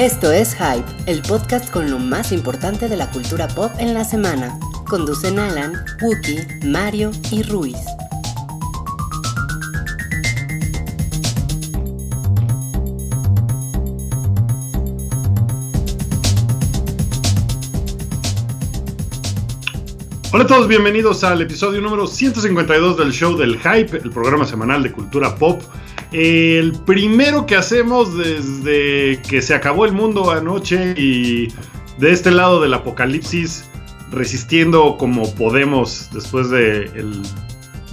Esto es Hype, el podcast con lo más importante de la cultura pop en la semana. Conducen Alan, Wookie, Mario y Ruiz. Hola a todos, bienvenidos al episodio número 152 del show del Hype, el programa semanal de cultura pop. El primero que hacemos desde que se acabó el mundo anoche y de este lado del apocalipsis, resistiendo como podemos después del el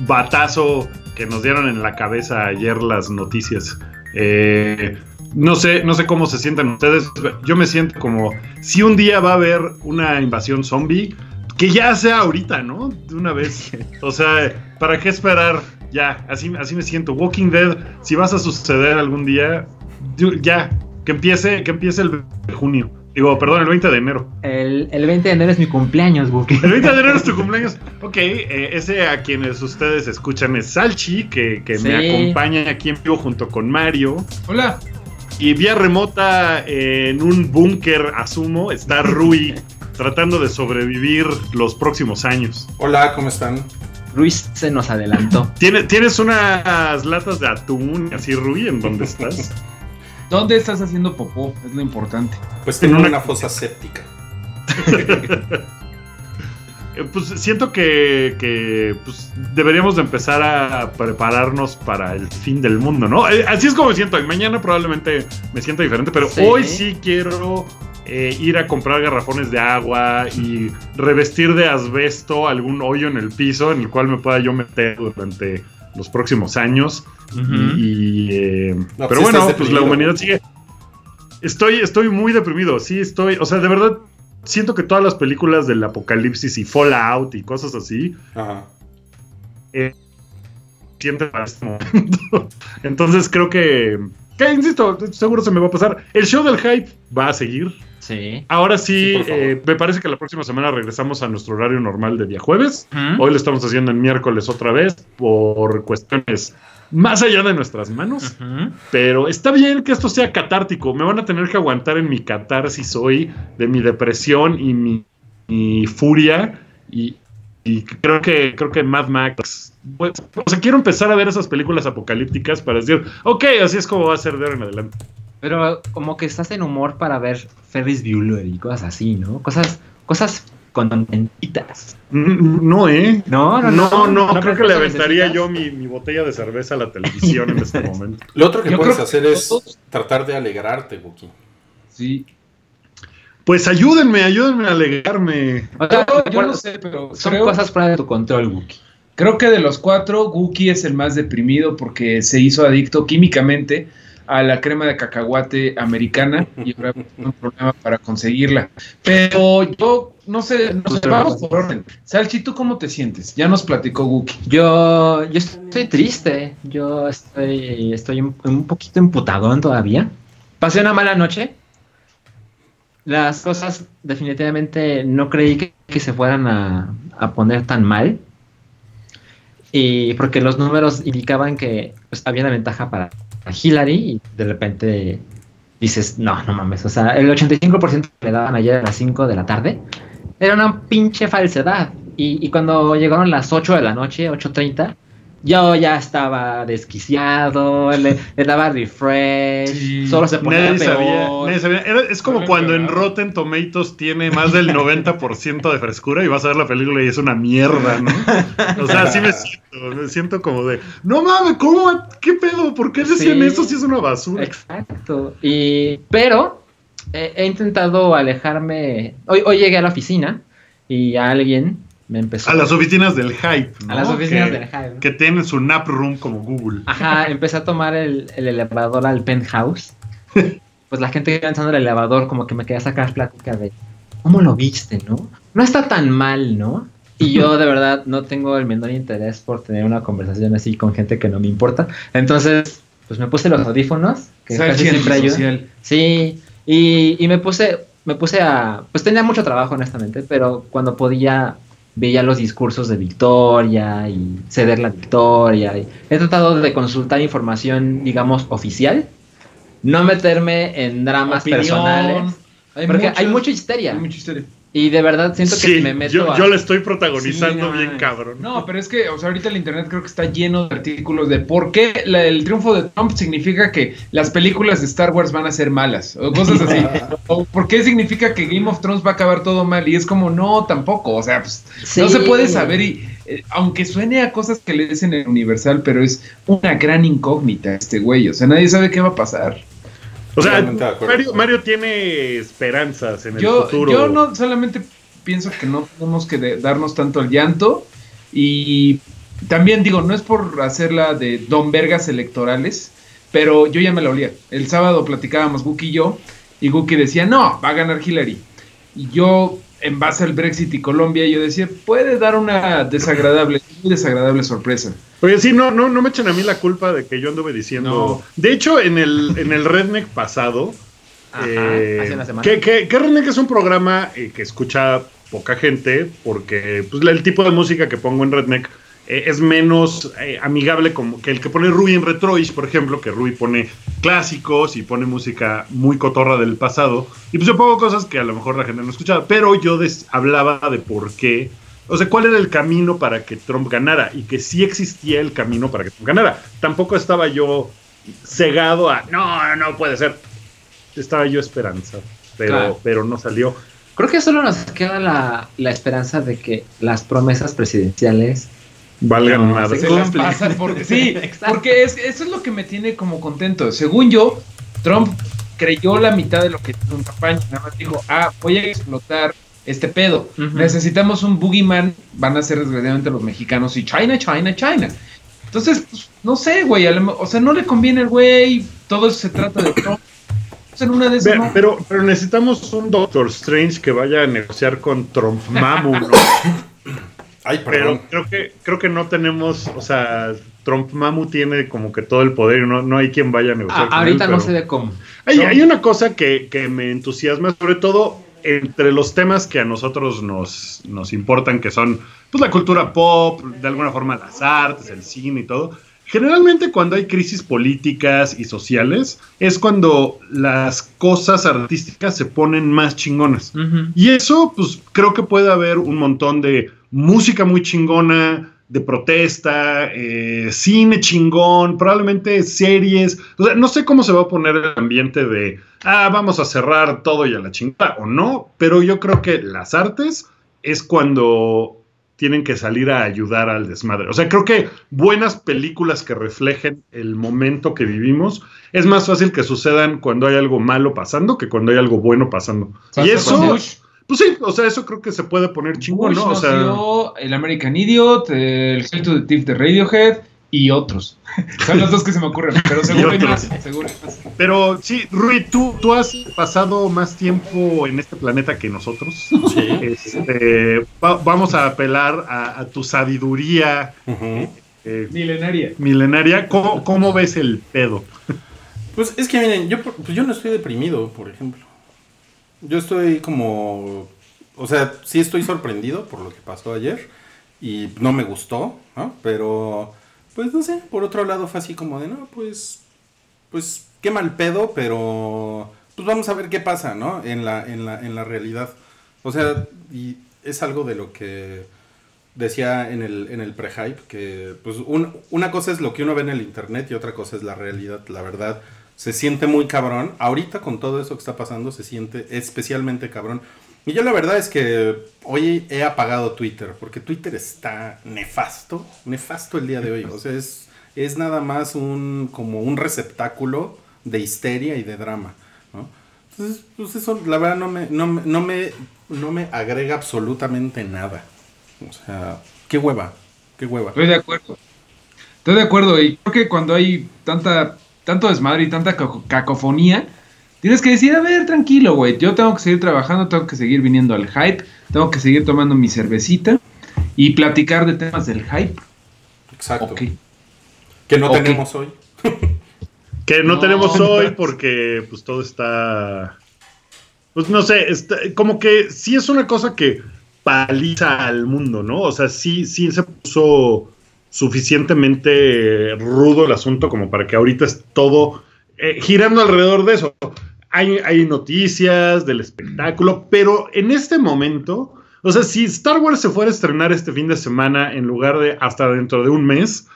batazo que nos dieron en la cabeza ayer las noticias. Eh, no sé, no sé cómo se sienten ustedes. Yo me siento como si un día va a haber una invasión zombie que ya sea ahorita, ¿no? De una vez. O sea, ¿para qué esperar? Ya, así, así me siento. Walking Dead, si vas a suceder algún día, ya, que empiece, que empiece el 20 de junio. Digo, perdón, el 20 de enero. El, 20 de enero es mi cumpleaños, Wookie. El 20 de enero es tu cumpleaños. Ok, eh, ese a quienes ustedes escuchan es Salchi, que, me acompaña aquí en vivo junto con Mario. Hola. Y vía remota en un búnker, asumo, está Rui tratando de sobrevivir los próximos años. Hola, ¿cómo están? Ruiz se nos adelantó. ¿Tienes, ¿Tienes unas latas de atún así, Rui, en dónde estás? ¿Dónde estás haciendo popó? Es lo importante. Pues tengo una, fosa séptica. Eh, pues siento que, pues, deberíamos de empezar a prepararnos para el fin del mundo, ¿no? Eh, así es como me siento. Mañana probablemente me siento diferente, pero hoy sí quiero eh, ir a comprar garrafones de agua y revestir de asbesto algún hoyo en el piso en el cual me pueda yo meter durante los próximos años. y, eh, pero pues bueno, pues la humanidad sigue. Estoy, estoy muy deprimido, sí, estoy, o sea, de verdad siento que todas las películas del apocalipsis y Fallout y cosas así, Ajá. Eh, sienten para este momento. Entonces creo que, que, insisto, seguro se me va a pasar. El show del hype va a seguir. Ahora sí, eh, me parece que la próxima semana regresamos a nuestro horario normal de día jueves. Hoy lo estamos haciendo en miércoles otra vez por cuestiones más allá de nuestras manos. Pero está bien que esto sea catártico. Me van a tener que aguantar en mi catarsis hoy de mi depresión y mi, furia. Y, creo que creo que Mad Max. Pues, o sea, quiero empezar a ver esas películas apocalípticas para decir, ok, así es como va a ser de ahora en adelante. Pero como que estás en humor para ver Ferris Bueller y cosas así, ¿no? Cosas, cosas contentitas. No, ¿eh? No, no, no. No, creo que le aventaría yo mi, botella de cerveza a la televisión en este momento. Lo otro que puedes hacer es tratar de alegrarte, Buki. Sí. Pues ayúdenme, ayúdenme a alegrarme. yo, no sé, pero son cosas fuera de tu control, Wookie. Creo que de los cuatro, Wookie es el más deprimido porque se hizo adicto químicamente a la crema de cacahuate americana y habrá un problema para conseguirla. Pero yo no sé, no sé, vamos por orden. Salchi, ¿tú cómo te sientes? Ya nos platicó Guki. Yo, yo estoy triste. Yo estoy, estoy un, poquito emputadón todavía. Pasé una mala noche. Las cosas definitivamente no creí que, se fueran a, a, poner tan mal. Y porque los números indicaban que pues, había una ventaja para Hillary y de repente dices, no, no mames, o sea, el 85% que le daban ayer a las 5 de la tarde era una pinche falsedad. Y, y cuando llegaron las 8 de la noche, 8.30, yo ya estaba desquiciado, le, daba refresh, solo se ponía nadie sabía, es como cuando en Rotten Tomatoes tiene más del 90% de frescura y vas a ver la película y es una mierda, ¿no? O sea, así me siento, me siento como de, no mames, ¿cómo? ¿Qué pedo? ¿Por qué decían eso si es una basura? Exacto. Y, pero he intentado alejarme, hoy, hoy llegué a la oficina y alguien a las oficinas del hype, ¿no? A las oficinas del hype. Que tienen su nap room como Google. Ajá, empecé a tomar el, elevador al penthouse. pues la gente que iba entrando el elevador como que me quería sacar plática de ¿cómo lo viste, no? No está tan mal, ¿no? Y yo de verdad no tengo el menor interés por tener una conversación así con gente que no me importa. Entonces, pues me puse los audífonos, que casi siempre ayudan. Sí, y, y me puse, me puse a, pues tenía mucho trabajo honestamente, pero cuando podía veía los discursos de Victoria y ceder la victoria. he tratado de consultar información, digamos, oficial, no meterme en dramas Opinión. personales. porque hay mucha histeria. Hay mucha histeria. Y de verdad siento que Sí, si me meto yo, a- yo le estoy protagonizando Sí, bien cabrón. No, pero es que, o sea, ahorita el internet creo que está lleno de artículos de por qué la- el triunfo de Trump significa que las películas de Star Wars van a ser malas, o cosas así. o por qué significa que Game of Thrones va a acabar todo mal. Y es como, no, tampoco. O sea, pues, no se puede saber. Y eh, aunque suene a cosas que le dicen en Universal, pero es una gran incógnita este güey. O sea, nadie sabe qué va a pasar. O sea. Mario, Mario tiene esperanzas en el futuro. yo no solamente pienso que no tenemos que de- darnos tanto el llanto y también digo, no es por hacerla de don vergas electorales, pero yo ya me la olía. El sábado platicábamos Guki y yo y Guki decía, no, va a ganar Hillary. Y yo, en base al Brexit y Colombia, yo decía, puede dar una desagradable, muy desagradable sorpresa. Oye, sí, no, no, no me echen a mí la culpa de que yo anduve diciendo. No. De hecho, en el, en el Redneck pasado. Ajá, eh, hace una semana. que, que- que Redneck es un programa eh, que escucha poca gente, porque pues, el tipo de música que pongo en Redneck eh, es menos eh, amigable como que el que pone Rui en Retroish, por ejemplo, que Rui pone clásicos y pone música muy cotorra del pasado. Y pues yo pongo cosas que a lo mejor la gente no escuchaba, pero yo hablaba de por qué. O sea, ¿cuál era el camino para que Trump ganara? Y que sí existía el camino para que Trump ganara. Tampoco estaba yo cegado a, no, no puede ser. Estaba yo esperanza, pero, Claro. pero no salió. Creo que solo nos queda la, la esperanza de que las promesas presidenciales Valgan No, madre. se Se las cumplen. pasa porque sí, Exacto. porque es, eso es lo que me tiene como contento. Según yo, Trump creyó la mitad de lo que hizo en campaña. Nada más dijo, ah, voy a explotar este pedo. Necesitamos un boogeyman. Van a ser desgraciadamente los mexicanos y China, China, China. Entonces, pues, no sé, güey. a lo mo- O sea, no le conviene al güey. Todo se trata de Trump. Pues en una de esas, no. Pero, pero necesitamos un Doctor Strange que vaya a negociar con Trump Mamu, ¿no? Ay, Pero creo que, creo que no tenemos, o sea, Trump Mamu tiene como que todo el poder y no, no hay quien vaya a negociar. a- con ahorita él, no se ve cómo. Hay, hay una cosa que, que me entusiasma, sobre todo entre los temas que a nosotros nos, nos importan, que son pues, la cultura pop, de alguna forma las artes, el cine y todo. Generalmente cuando hay crisis políticas y sociales es cuando las cosas artísticas se ponen más chingonas. Y eso, pues creo que puede haber un montón de música muy chingona, de protesta, eh, cine chingón, probablemente series. O sea, no sé cómo se va a poner el ambiente de, ah, vamos a cerrar todo y a la chingada o no, pero yo creo que las artes es cuando tienen que salir a ayudar al desmadre. O sea, creo que buenas películas que reflejen el momento que vivimos es más fácil que sucedan cuando hay algo malo pasando que cuando hay algo bueno pasando. Y eso, pues sí, o sea, eso creo que se puede poner chingón, ¿no? O sea, el American Idiot, el Hell to the Thief de Radiohead y otros. Son los dos que se me ocurren, pero seguro hay más. Seguro hay más. pero sí, Rui, ¿tú, tú has pasado más tiempo en este planeta que nosotros. Sí. Este, va- vamos a apelar a, a tu sabiduría eh, Milenaria. milenaria. ¿Cómo, cómo ves el pedo? Pues es que miren, yo, pues yo no estoy deprimido, por ejemplo. Yo estoy como, o sea, sí estoy sorprendido por lo que pasó ayer y no me gustó, ¿no? Pero, pues no sé, por otro lado fue así como de, no, pues, pues qué mal pedo, pero, pues vamos a ver qué pasa, ¿no? En la, en la, en la realidad. O sea, y es algo de lo que decía en el, en el pre-hype, que pues un- una cosa es lo que uno ve en el internet y otra cosa es la realidad, la verdad. Se siente muy cabrón. Ahorita con todo eso que está pasando se siente especialmente cabrón. Y yo la verdad es que hoy he apagado Twitter, porque Twitter está nefasto, nefasto el día de hoy. O sea, es, es nada más un, como un receptáculo de histeria y de drama, ¿no? Entonces, pues eso la verdad no me, no, no me, no me agrega absolutamente nada. O sea, qué hueva, qué hueva. Estoy de acuerdo. Estoy de acuerdo. Y creo que cuando hay tanta, tanto desmadre y tanta caco- cacofonía, tienes que decir, a ver, tranquilo, güey. Yo tengo que seguir trabajando, tengo que seguir viniendo al hype, tengo que seguir tomando mi cervecita y platicar de temas del hype. Exacto. Que no tenemos hoy. Que no, No. tenemos hoy porque pues todo está... Pues no sé, está- como que sí es una cosa que paliza al mundo, ¿no? O sea, sí, sí se puso suficientemente rudo el asunto como para que ahorita es todo eh, girando alrededor de eso. Hay, hay noticias del espectáculo, pero en este momento, o sea, si Star Wars se fuera a estrenar este fin de semana en lugar de hasta dentro de un mes,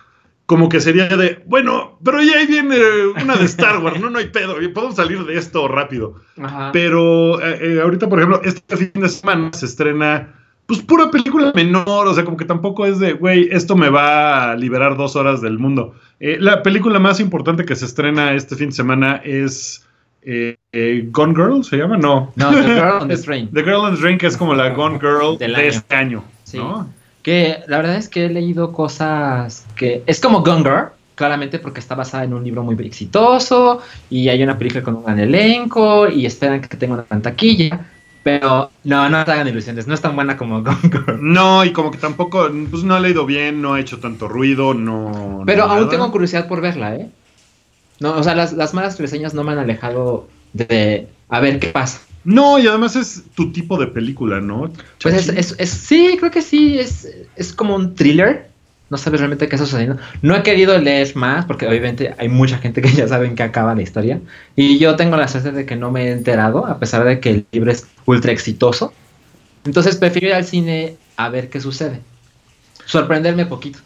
como que sería de, bueno, pero ya ahí viene una de Star Wars, no, no hay pedo, podemos salir de esto rápido. Ajá. Pero eh, eh, ahorita, por ejemplo, este fin de semana se estrena, pues pura película menor, o sea, como que tampoco es de, güey, esto me va a liberar dos horas del mundo. Eh, la película más importante que se estrena este fin de semana es eh, eh, Gone Girl, ¿se llama? No. No, The Girl on the Train. The Girl on the Train, que es como la Gone Girl Del de año. este año. Sí. ¿no? Que la verdad es que he leído cosas que es como Gone Girl, claramente porque está basada en un libro muy exitoso y hay una película con un gran elenco y esperan que tenga una gran taquilla. Pero no, no te hagan ilusiones, no es tan buena como Girl. No, y como que tampoco, pues no ha leído bien, no ha hecho tanto ruido, no. Pero no aún nada. tengo curiosidad por verla, ¿eh? No, o sea, las, las malas reseñas no me han alejado de a ver qué pasa. No, y además es tu tipo de película, ¿no? Pues es, es- es- sí, creo que sí, es, es como un thriller. No sabes realmente qué está sucediendo. No he querido leer más porque obviamente hay mucha gente que ya sabe en qué acaba la historia. Y yo tengo la suerte de que no me he enterado, a pesar de que el libro es ultra exitoso. Entonces prefiero ir al cine a ver qué sucede. Sorprenderme poquito.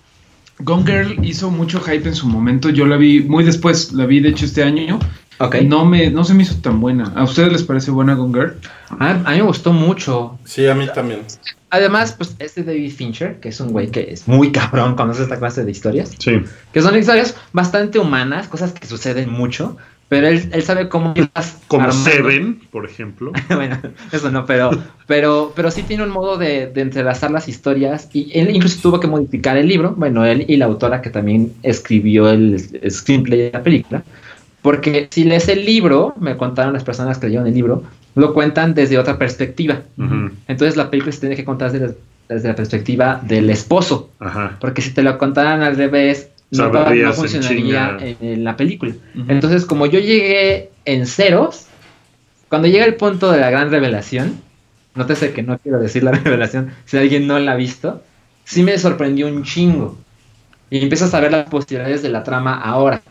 Gone Girl hizo mucho hype en su momento. Yo la vi muy después, la vi de hecho este año. Ok. No, me, no se me hizo tan buena. ¿A ustedes les parece buena Gone Girl? A, a mí me gustó mucho. Sí, a mí también. Además, pues este David Fincher, que es un güey que es muy cabrón cuando hace esta clase de historias. Sí. que son historias bastante humanas, cosas que suceden mucho, pero él, él sabe cómo irlas Como armando. Seven, por ejemplo. bueno, eso no, pero, pero, pero sí tiene un modo de, de entrelazar las historias y él incluso tuvo que modificar el libro, bueno, él y la autora que también escribió el, el screenplay de la película, porque si lees el libro, me contaron las personas que leyeron el libro, lo cuentan desde otra perspectiva. Entonces la película se tiene que contar desde, desde la perspectiva del esposo. Ajá. Porque si te lo contaran al revés, no, funcionaría en, en la película. Entonces, como yo llegué en ceros, cuando llega el punto de la gran revelación, nótese que no quiero decir la revelación si alguien no la ha visto, sí me sorprendió un chingo. Y empiezas a ver las posibilidades de la trama ahora.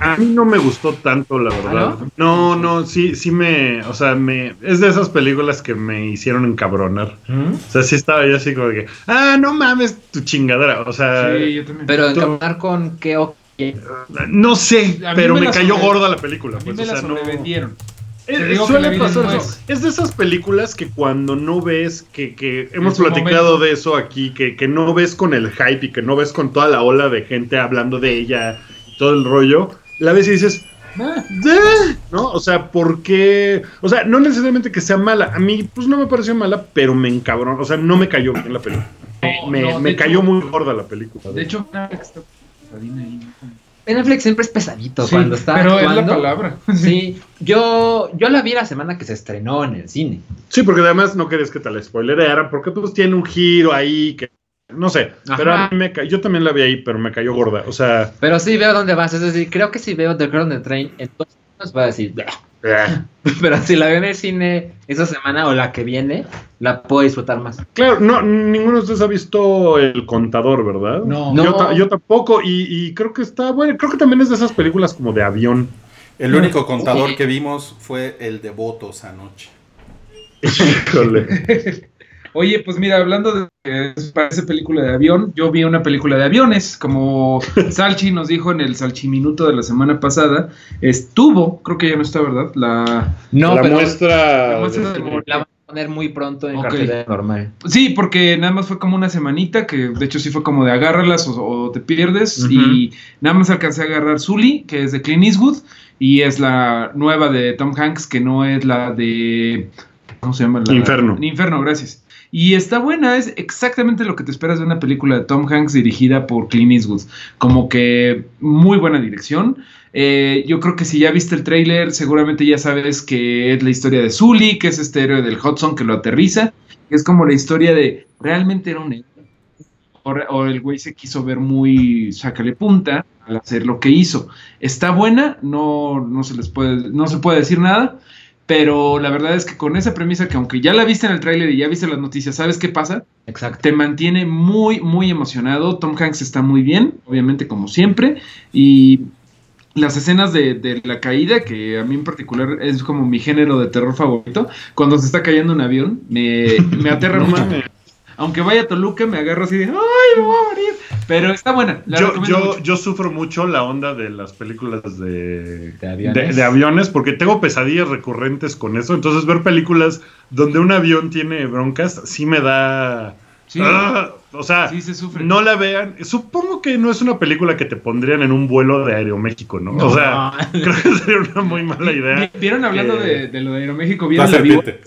A mí no me gustó tanto, la verdad. ¿Ah, no? no, sí, sí me, o sea, me, es de esas películas que me hicieron encabronar. O sea, sí estaba yo así como que, ah, no mames tu chingadera. O sea, Sí, yo también. Pero Tú- encaminar con qué o qué. no sé, pero me me, la cayó sobre- gorda la película. a mí Pues, me o la sea, no- sobrevendieron. Es, Te digo que suele la pasar eso. Es de esas películas que cuando no ves, que, que hemos platicado momento. de eso aquí, que, que no ves con el hype y que no ves con toda la ola de gente hablando de ella y todo el rollo, la ves y dices, Ah, "Eh", ¿no? O sea, ¿por qué? O sea, no necesariamente que sea mala. A mí, pues no me pareció mala, pero me encabrón. O sea, no me cayó bien la película. No, me no, me cayó hecho- muy gorda la película. de hecho, está pesadina ahí, ¿no? Netflix siempre es pesadito Sí, cuando está pero es la palabra. Sí, yo, yo la vi la semana que se estrenó en el cine. Sí, porque además no querías que te la spoileraran, porque pues tiene un giro ahí que. No sé, pero a mí me ca- yo también la vi ahí, pero me cayó gorda. O sea, Pero sí veo dónde vas. Es decir, creo que si veo The Girl on the Train en dos años voy a decir, pero si la veo en el cine esa semana o la que viene, la puedo disfrutar más. claro, no, ninguno de ustedes ha visto El Contador, ¿verdad? No. No. Yo, ta- yo tampoco, y, y creo que está bueno. Creo que también es de esas películas como de avión. El único contador Sí. que vimos fue el de votos anoche. Híjole. Oye, pues mira, hablando de que parece película de avión, yo vi una película de aviones, como Salchi nos dijo en el Salchiminuto de la semana pasada, estuvo, creo que ya no está, ¿verdad? La No, la pero muestra. la muestra de- de- la van a poner muy pronto en Ok. cartelera normal. Sí, porque nada más fue como una semanita, que de hecho sí fue como de agárralas o, o te pierdes. Y nada más alcancé a agarrar Zully, que es de Clint Eastwood, y es la nueva de Tom Hanks, que no es la de. ¿Cómo se llama? La, Inferno. Inferno, gracias. Y está buena, es exactamente lo que te esperas de una película de Tom Hanks dirigida por Clint Eastwood. Como que muy buena dirección. Eh, yo creo que si ya viste el tráiler, seguramente ya sabes que es la historia de Zully, que es este héroe del Hudson que lo aterriza. Es como la historia de realmente era un héroe. O, o el güey se quiso ver muy sácale punta al hacer lo que hizo. Está buena, no, no se les puede, no se puede decir nada. Pero la verdad es que con esa premisa que aunque ya la viste en el tráiler y ya viste las noticias, ¿sabes qué pasa? Exacto. Te mantiene muy, muy emocionado. Tom Hanks está muy bien, obviamente como siempre. Y, las escenas de, de, la caída, que a mí en particular es como mi género de terror favorito, cuando se está cayendo un avión, me, me aterra mucho. Aunque vaya a Toluca, me agarro así de, ¡ay, me voy a morir! Pero está buena. Yo, yo, yo, sufro mucho la onda de las películas de, ¿De aviones? de, aviones? porque tengo pesadillas recurrentes con eso. Entonces, ver películas donde un avión tiene broncas sí me da Sí. Ah, o sea, no la vean. Supongo que no es una película que te pondrían en un vuelo de Aeroméxico, ¿no? O sea, creo que sería una muy mala idea. ¿Vieron hablando de, lo de Aeroméxico? ¿Vieron la serpiente.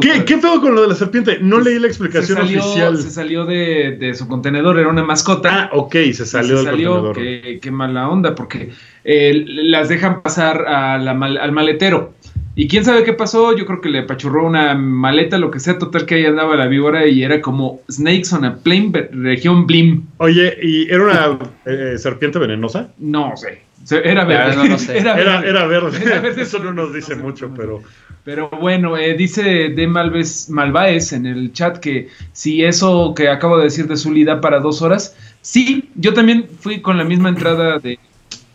¿Qué, ¿Qué pedo con lo de la serpiente? No leí la explicación se salió, oficial. Se salió de, su contenedor, era una mascota. Ah, ok, se salió, se salió Qué, qué, mala onda, porque eh, las dejan pasar al maletero. Y quién sabe qué pasó, yo creo que le apachurró una maleta, lo que sea, total que ahí andaba la víbora y era como Snakes on a Plane, región Blim. Oye, ¿y era una eh, serpiente venenosa? No sé. Era verde. No, no sé. era, verde. Era, verde. Eso no nos dice mucho, pero. Pero bueno, eh, dice de Malves, Malvaez en el chat que si eso que acabo de decir de Zully da para dos horas. Sí, yo también fui con la misma entrada de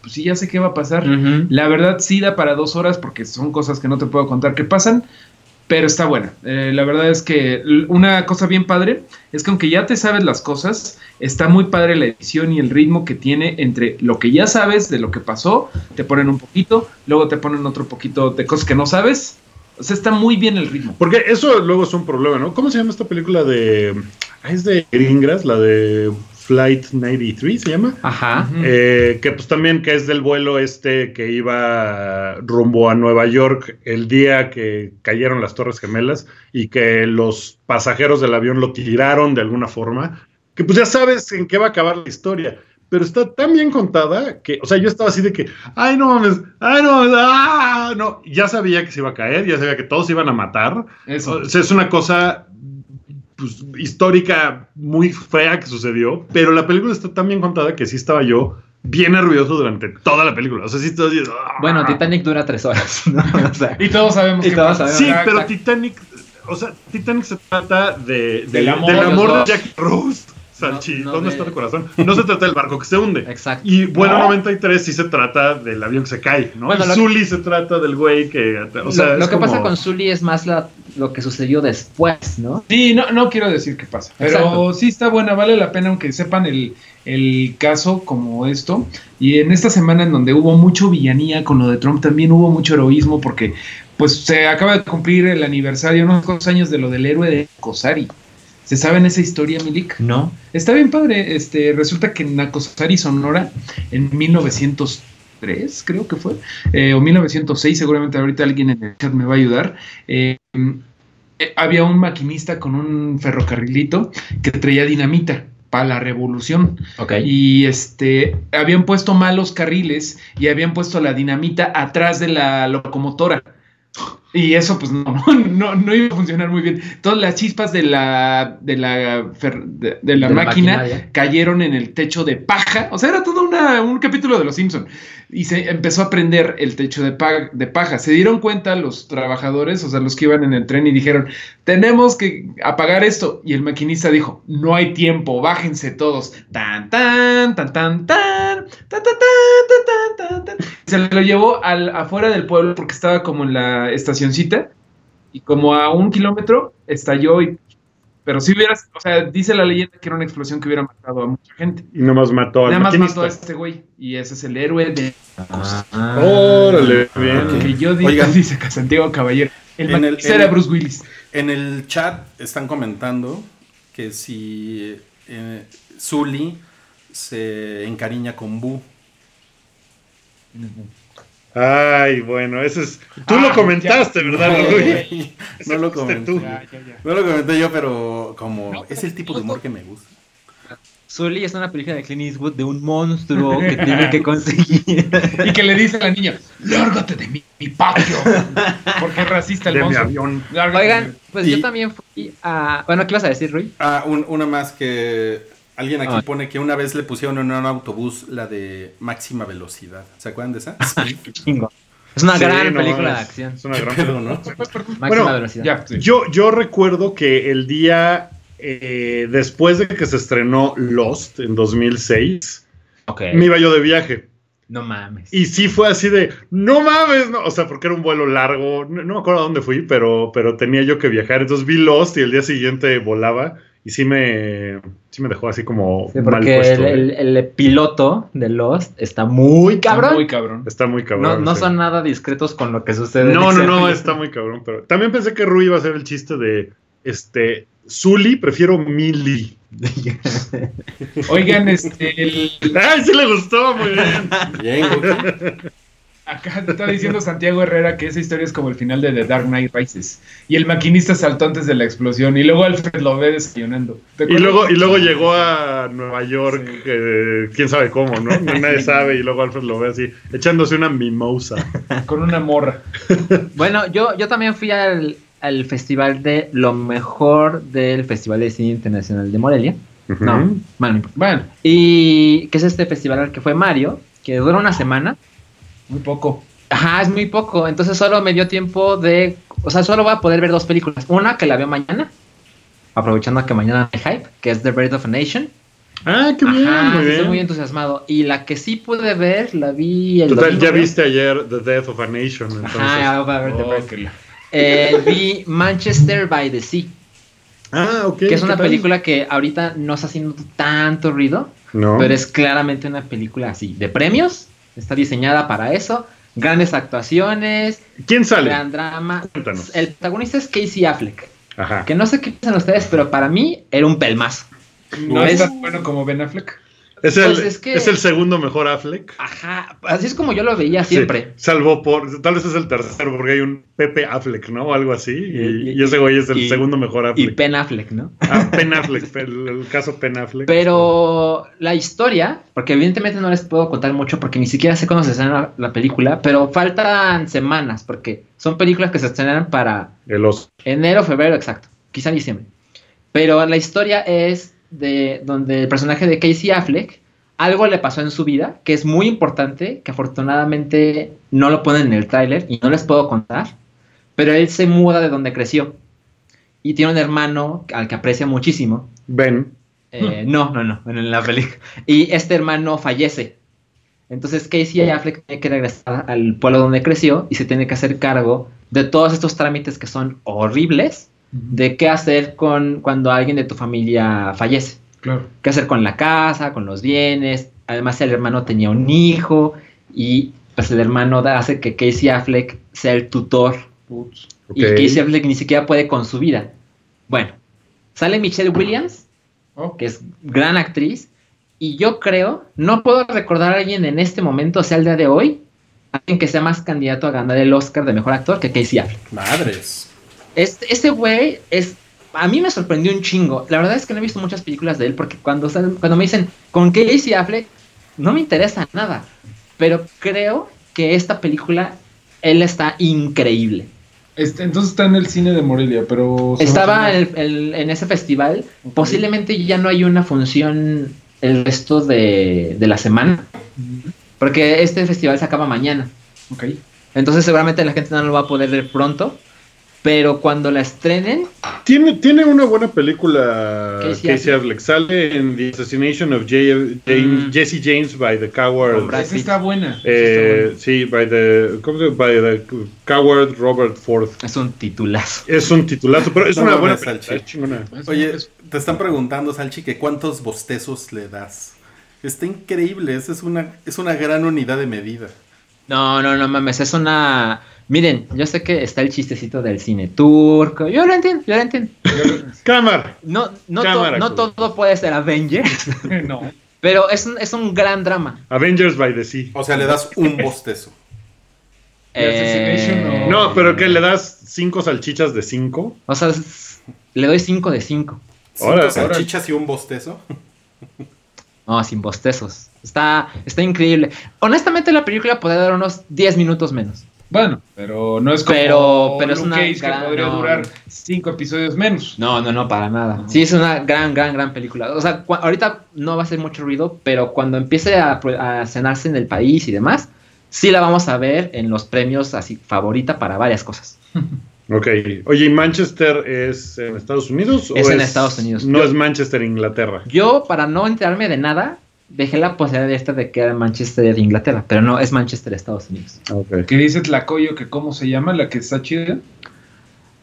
pues sí, ya sé qué va a pasar. La verdad sí da para dos horas porque son cosas que no te puedo contar que pasan, pero está buena. Eh, la verdad es que una cosa bien padre es que aunque ya te sabes las cosas, está muy padre la edición y el ritmo que tiene entre lo que ya sabes de lo que pasó, te ponen un poquito, luego te ponen otro poquito de cosas que no sabes. O sea, está muy bien el ritmo. Porque eso luego es un problema, ¿no? ¿Cómo se llama esta película de... Ah, es de Gringras, la de Flight 93 se llama. Ajá. Eh, que pues también que es del vuelo este que iba rumbo a Nueva York el día que cayeron las Torres Gemelas y que los pasajeros del avión lo tiraron de alguna forma. Que pues ya sabes en qué va a acabar la historia. Pero está tan bien contada que, o sea, yo estaba así de que, ay, no mames, ay, no mames, ah, no, ya sabía que se iba a caer, ya sabía que todos se iban a matar. Eso. O sea, es una cosa pues, histórica muy fea que sucedió, pero la película está tan bien contada que sí estaba yo bien nervioso durante toda la película. O sea, sí estaba ¡ah! Bueno, Titanic dura tres horas, y todos sabemos que Sí, pero Titanic, o sea, Titanic se trata de, del amor, de Jack Rose Sanchi, ¿dónde está tu corazón? No se trata del barco que se hunde. Exacto. Y bueno, 93 sí se trata del avión que se cae, ¿no? Bueno, Zully se trata del güey que. O sea, lo, que pasa con Zully es más lo que sucedió después, ¿no? Sí, no, no quiero decir qué pasa. Pero sí está buena, vale la pena, aunque sepan el, el caso como esto. Y en esta semana en donde hubo mucho villanía con lo de Trump, también hubo mucho heroísmo porque pues se acaba de cumplir el aniversario, unos años de lo del héroe de Kosari. ¿Se saben esa historia, Milik? No. Está bien padre. Este, resulta que en Nacosari, Sonora, en 1903, creo que fue, eh, o 1906, seguramente ahorita alguien en el chat me va a ayudar. Eh, había un maquinista con un ferrocarrilito que traía dinamita para la revolución. Okay. Y este habían puesto malos carriles y habían puesto la dinamita atrás de la locomotora. Y eso pues no, no, no, iba a funcionar muy bien. Todas las chispas de la, de la, de, la máquina cayeron en el techo de paja. O sea, era todo una, un capítulo de Los Simpson y se empezó a prender el techo de, paja. Se dieron cuenta los trabajadores, o sea, los que iban en el tren y dijeron, tenemos que apagar esto. Y el maquinista dijo, no hay tiempo, bájense todos. Tan, tan, tan, tan, tan, tan, tan, tan, tan, tan, Se lo llevó al, afuera del pueblo porque estaba como en la estacioncita y como a un kilómetro estalló y pero si hubieras, o sea, dice la leyenda que era una explosión que hubiera matado a mucha gente. Y nomás mató a Nada más mató a este güey. Y ese es el héroe de. Ah, Órale, bien. Que yo digo, dice Santiago Caballero. El en el, era Bruce Willis. En el chat están comentando que si eh, Zully se encariña con Boo. Ay, bueno, eso es. Tú lo ah, comentaste, ¿verdad, Luis? No, lo comenté. No lo comenté yo, pero como es el tipo de humor que me gusta. Sully es una película de Clint Eastwood de un monstruo que tiene que conseguir. y que le dice a la niña: Lárgate de mi, mi patio. Porque es racista el de monstruo. Mi avión. Oigan, pues yo también fui a. Bueno, ¿qué vas a decir, Rui? Ah, una más que Alguien aquí ah. pone que una vez le pusieron en un autobús la de máxima velocidad. ¿Se acuerdan de esa? Es una gran película de acción. Es una gran película, ¿no? máxima velocidad. yo, yo recuerdo que el día eh, después de que se estrenó Lost en 2006, me iba yo de viaje. No mames. Y sí fue así de, no mames, no. O sea, porque era un vuelo largo. No, no me acuerdo a dónde fui, pero, pero tenía yo que viajar. Entonces vi Lost y el día siguiente volaba. Y sí me, sí me dejó así como Sí, mal porque puesto. el, el- el piloto de Lost está muy cabrón. Muy cabrón. Está muy no cabrón. no sí. son nada discretos con lo que sucede. en No, no, no, está muy cabrón. Pero también pensé que Rui iba a hacer el chiste de, este, Zully, prefiero Millie. Oigan, este, el- ¡Ay, sí le gustó! Muy bien. Bien. acá te está diciendo Santiago Herrera que esa historia es como el final de The Dark Knight Rises. Y el maquinista saltó antes de la explosión. Y luego Alfred lo ve desayunando. ¿Te Y luego, y luego llegó a Nueva York, eh, quién sabe cómo, ¿no? Nadie sabe, y luego Alfred lo ve así, echándose una mimosa. Con una morra. Bueno, yo, yo también fui al, al festival de lo mejor del Festival de Cine Internacional de Morelia. No, bueno, Bueno, y que es este festival al que fue Mario, que dura una semana. Muy poco. Ajá, es muy poco, entonces solo me dio tiempo de, o sea, solo voy a poder ver dos películas. Una que la veo mañana, aprovechando que mañana hay hype, que es The Birth of a Nation. Ah, qué bien, Ajá, muy estoy bien. muy entusiasmado. Y la que sí pude ver, la vi el Total, domingo, ya viste ayer The Death of a Nation, entonces. Ajá, ya voy a ver The Oh, Birth. que la- Eh, vi Manchester by the Sea, Ah, ok. que es una película que ahorita no está haciendo tanto ruido, No. pero es claramente una película así, de premios, está diseñada para eso, grandes actuaciones, ¿Quién sale? gran drama. Cuéntanos. El protagonista es Casey Affleck, Ajá. que no sé qué piensan ustedes, pero para mí era un pelmazo. No ¿Ves? es tan bueno como Ben Affleck. Es el, Pues es que- es el segundo mejor Affleck. Ajá, así es como yo lo veía siempre. Sí, salvo por. Tal vez es el tercero, porque hay un Pepe Affleck, ¿no? O algo así. Y, Y- y- y ese güey es el y- segundo mejor Y Affleck. Ben Affleck, ¿no? Ah, Pen Affleck, el, el caso Pen Affleck. Pero la historia, porque evidentemente no les puedo contar mucho porque ni siquiera sé cuándo se estrena la, la película, pero faltan semanas porque son películas que se estrenan para El oso. enero, febrero, exacto, quizá diciembre. Pero la historia es de donde el personaje de Casey Affleck algo le pasó en su vida que es muy importante, que afortunadamente no lo ponen en el tráiler y no les puedo contar, pero él se muda de donde creció y tiene un hermano al que aprecia muchísimo Ben. eh, no, no, no, en la película. Y este hermano fallece. Entonces Casey Affleck tiene que regresar al pueblo donde creció y se tiene que hacer cargo de todos estos trámites que son horribles de qué hacer con cuando alguien de tu familia fallece. Claro. Qué hacer con la casa, con los bienes. Además el hermano tenía un hijo y pues el hermano hace que Casey Affleck sea el tutor Putz. y. Casey Affleck ni siquiera puede con su vida. Bueno, sale Michelle Williams Oh, que es gran actriz, y yo creo, no puedo recordar a alguien en este momento, o sea, el día de hoy, alguien que sea más candidato a ganar el Oscar de Mejor Actor que Casey Affleck. Madres. Este, este güey es, a mí me sorprendió un chingo, la verdad es que no he visto muchas películas de él, porque cuando, cuando me dicen, con Casey Affleck, no me interesa nada, pero creo que esta película, él está increíble. Este, entonces está en el cine de Morelia, pero... Estaba en, el- el- en ese festival. Posiblemente ya no hay una función el resto de, de la semana. Porque este festival se acaba mañana. Ok. Entonces seguramente la gente no lo va a poder ver pronto. Pero cuando la estrenen, Tiene, tiene una buena película Casey Casey, Affleck. Sale en The Assassination of J- James- Mm. Jesse James by the Coward. Esa Pitt. está buena. Eh, sí, by the, ¿cómo se llama? By the Coward Robert Ford. es un titulazo. Es un titulazo, pero es una buena Salchi. película, Oye, te están preguntando, Salchi, que cuántos bostezos le das. Está increíble, esa es una, es una gran unidad de medida. No, no, no mames, es una... Miren, yo sé que está el chistecito del cine turco. Yo lo entiendo, yo lo entiendo. Cámara. No, no, to- Cámara, no todo puede ser Avengers, no. pero es un, es un gran drama. Avengers by the Sea. O sea, le das un bostezo. ¿Y Assassination Eh, No, pero ¿qué? ¿Le das cinco salchichas de cinco? O sea, le doy 5 de 5. Cinco Órale. salchichas y un bostezo. No, sin bostezos. Está, está increíble. Honestamente, la película podría dar unos 10 minutos menos. Bueno, pero no es como Pero- pero es Luke una Cage, que podría no. durar cinco episodios menos. No, no, no, para nada. Sí, es una gran, gran, gran película. O sea, ahorita no va a hacer mucho ruido, pero cuando empiece a, cenarse en el país y demás, sí la vamos a ver en los premios así favorita para varias cosas. Ok. Oye, ¿y Manchester es en Estados Unidos? Es o en Estados Unidos. No Yo- es Manchester, Inglaterra. Yo, para no enterarme de nada, dejé la posibilidad de esta de que era Manchester de Inglaterra, pero no, es Manchester, Estados Unidos. Ok. ¿Qué dice Tlacoyo que cómo se llama la que está chida?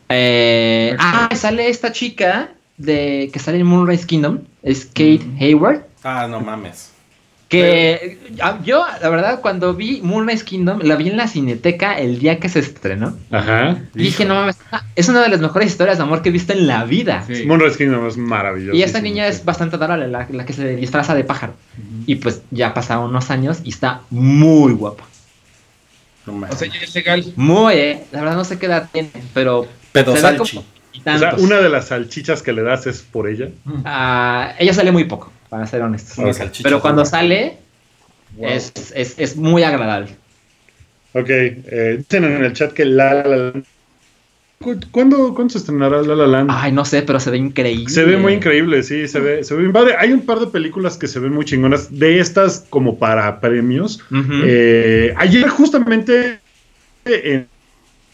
Eh, ah, sale esta chica de que sale en Moonrise Kingdom, es Kate Hayward. Ah, no mames. Que ah, yo, la verdad, cuando vi Moonrise Kingdom, la vi en la cineteca el día que se estrenó. Ajá. Dije, no mames, ah, es una de las mejores historias de amor que he visto en la vida. Sí. Moonrise Kingdom es maravilloso. Y esta niña es bastante adorable, la, la que se disfraza de pájaro. Y pues ya pasaron unos años y está muy guapa. No O sea, ya es legal. Muy, eh. La verdad no sé qué edad tiene, pero. Pedo se ve salchi. O sea, una de las salchichas que le das es por ella. Ah, ella sale muy poco, para ser honestos. Pero cuando sale, Wow. es, es, es muy agradable. Ok, eh, dicen en el chat que La La Land. ¿Cu- ¿Cuándo, ¿Cuándo se estrenará La La Land? Ay, no sé, pero se ve increíble. Se ve muy increíble, sí, se ve, se ve bien padre. Hay un par de películas que se ven muy chingonas, de estas como para premios. Eh, ayer justamente en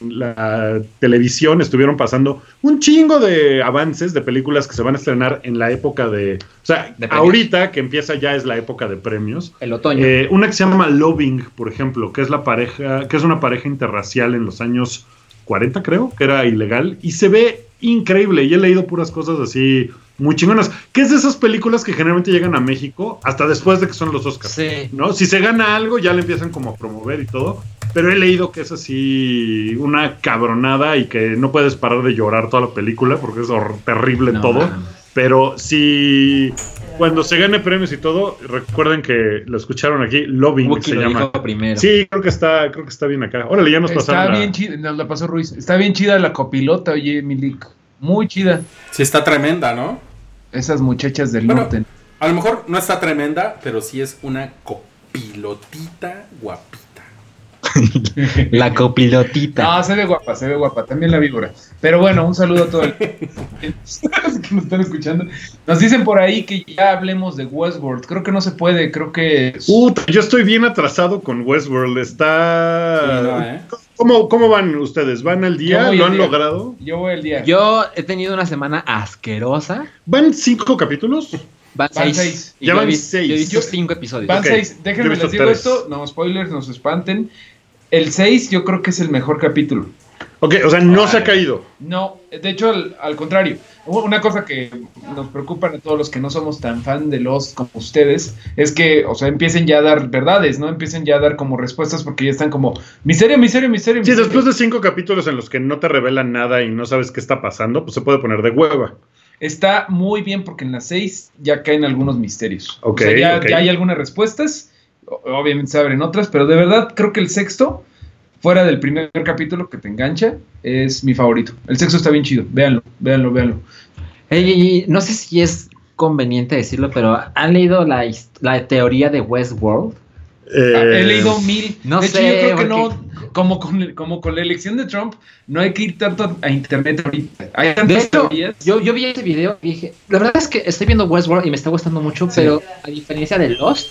la televisión estuvieron pasando un chingo de avances de películas que se van a estrenar en la época de... O sea, De ahorita que empieza ya es la época de premios. El otoño. Eh, una que se llama Loving, por ejemplo, que es la pareja, que es una pareja interracial en los años 40, creo, que era ilegal, y se ve increíble. Y he leído puras cosas así muy chingonas. Que es de esas películas que generalmente llegan a México hasta después de que son los Oscars. sí. ¿No? Si se gana algo, ya le empiezan como a promover y todo. Pero he leído que es así una cabronada y que no puedes parar de llorar toda la película porque es terrible No, todo. Pero si cuando se gane premios y todo, recuerden que lo escucharon aquí, Loving Wookie se lo llama. dijo primero. Sí, creo que está, creo que está bien acá. Órale, ya nos Está pasaron. la- bien chida, nos la pasó Ruiz. Está bien chida la copilota, oye, Milik. Muy chida. Sí, está tremenda, ¿no? Esas muchachas del Bueno, norte. A lo mejor no está tremenda, pero sí es una copilotita guapita. La copilotita. No, se ve guapa, se ve guapa. También la víbora. Pero bueno, un saludo a todos los que nos están escuchando. Nos dicen por ahí que ya hablemos de Westworld. Creo que no se puede, creo que... Yo estoy bien atrasado con Westworld. Está. Sí, no, ¿eh? ¿Cómo, ¿Cómo van ustedes? ¿Van al día? ¿Lo al han día. logrado? Yo voy el día. Yo he tenido una semana asquerosa. ¿Van cinco capítulos? Van, Van seis. Ya van seis. Yo he visto cinco episodios. Van seis. Déjenme les digo tres. esto. No spoilers, no se espanten. El 6 yo creo que es el mejor capítulo. Ok, o sea, no se ha caído. No, de hecho, al, al contrario. Una cosa que nos preocupa a todos los que no somos tan fan de los como ustedes es que, o sea, empiecen ya a dar verdades, ¿no? Empiecen ya a dar como respuestas porque ya están como misterio, misterio, misterio. Sí, misterio". después de cinco capítulos en los que no te revelan nada y no sabes qué está pasando, pues se puede poner de hueva. Está muy bien porque en las 6 ya caen algunos misterios. Ok, o sea, ya, ok. ya hay algunas respuestas. Obviamente se abren otras, pero de verdad creo que el sexto, fuera del primer capítulo que te engancha, es mi favorito. El sexto está bien chido. Véanlo, véanlo, véanlo. No sé si es conveniente decirlo, pero ¿han leído la, la teoría de Westworld? Eh, Ah, He leído mil. no de hecho, sé, yo creo que porque- no, como con, el- como con la elección de Trump, no hay que ir tanto a internet ahorita. Hay De tantas hecho, teorías. yo, yo vi este video y dije, la verdad es que estoy viendo Westworld y me está gustando mucho, Sí. pero a diferencia de Lost,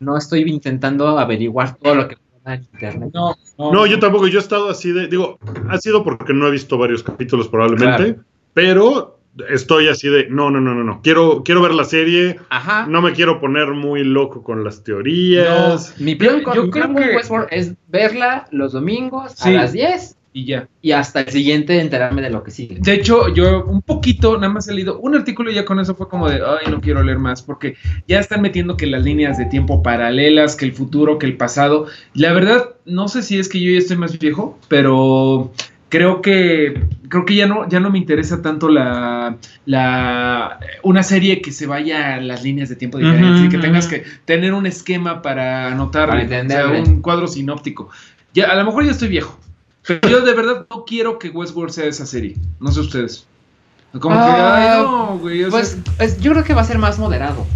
no estoy intentando averiguar todo lo que pasa en internet. No, no, No, yo tampoco, yo he estado así de, digo, ha sido porque no he visto varios capítulos probablemente, Claro. pero estoy así de, no, no, no, no, no, quiero, quiero ver la serie, Ajá. no me quiero poner muy loco con las teorías. Mi plan Yo- con, yo creo con que- Westworld es verla los domingos Sí. a las 10 Y ya. y hasta el siguiente enterarme de lo que sigue. De hecho, yo un poquito, nada más he leído un artículo y ya con eso fue como de, ay, no quiero leer más, porque ya están metiendo que las líneas de tiempo paralelas, que el futuro, que el pasado. La verdad, no sé si es que yo ya estoy más viejo, pero creo que creo que ya no ya no me interesa tanto la la una serie que se vaya a las líneas de tiempo diferentes y que tengas que tener un esquema para anotar Para o sea, un cuadro sinóptico. Ya a lo mejor ya estoy viejo. Pero yo de verdad no quiero que Westworld sea esa serie. No sé ustedes. Como que, Ah, ay, no, güey. Pues es- yo creo que va a ser más moderado.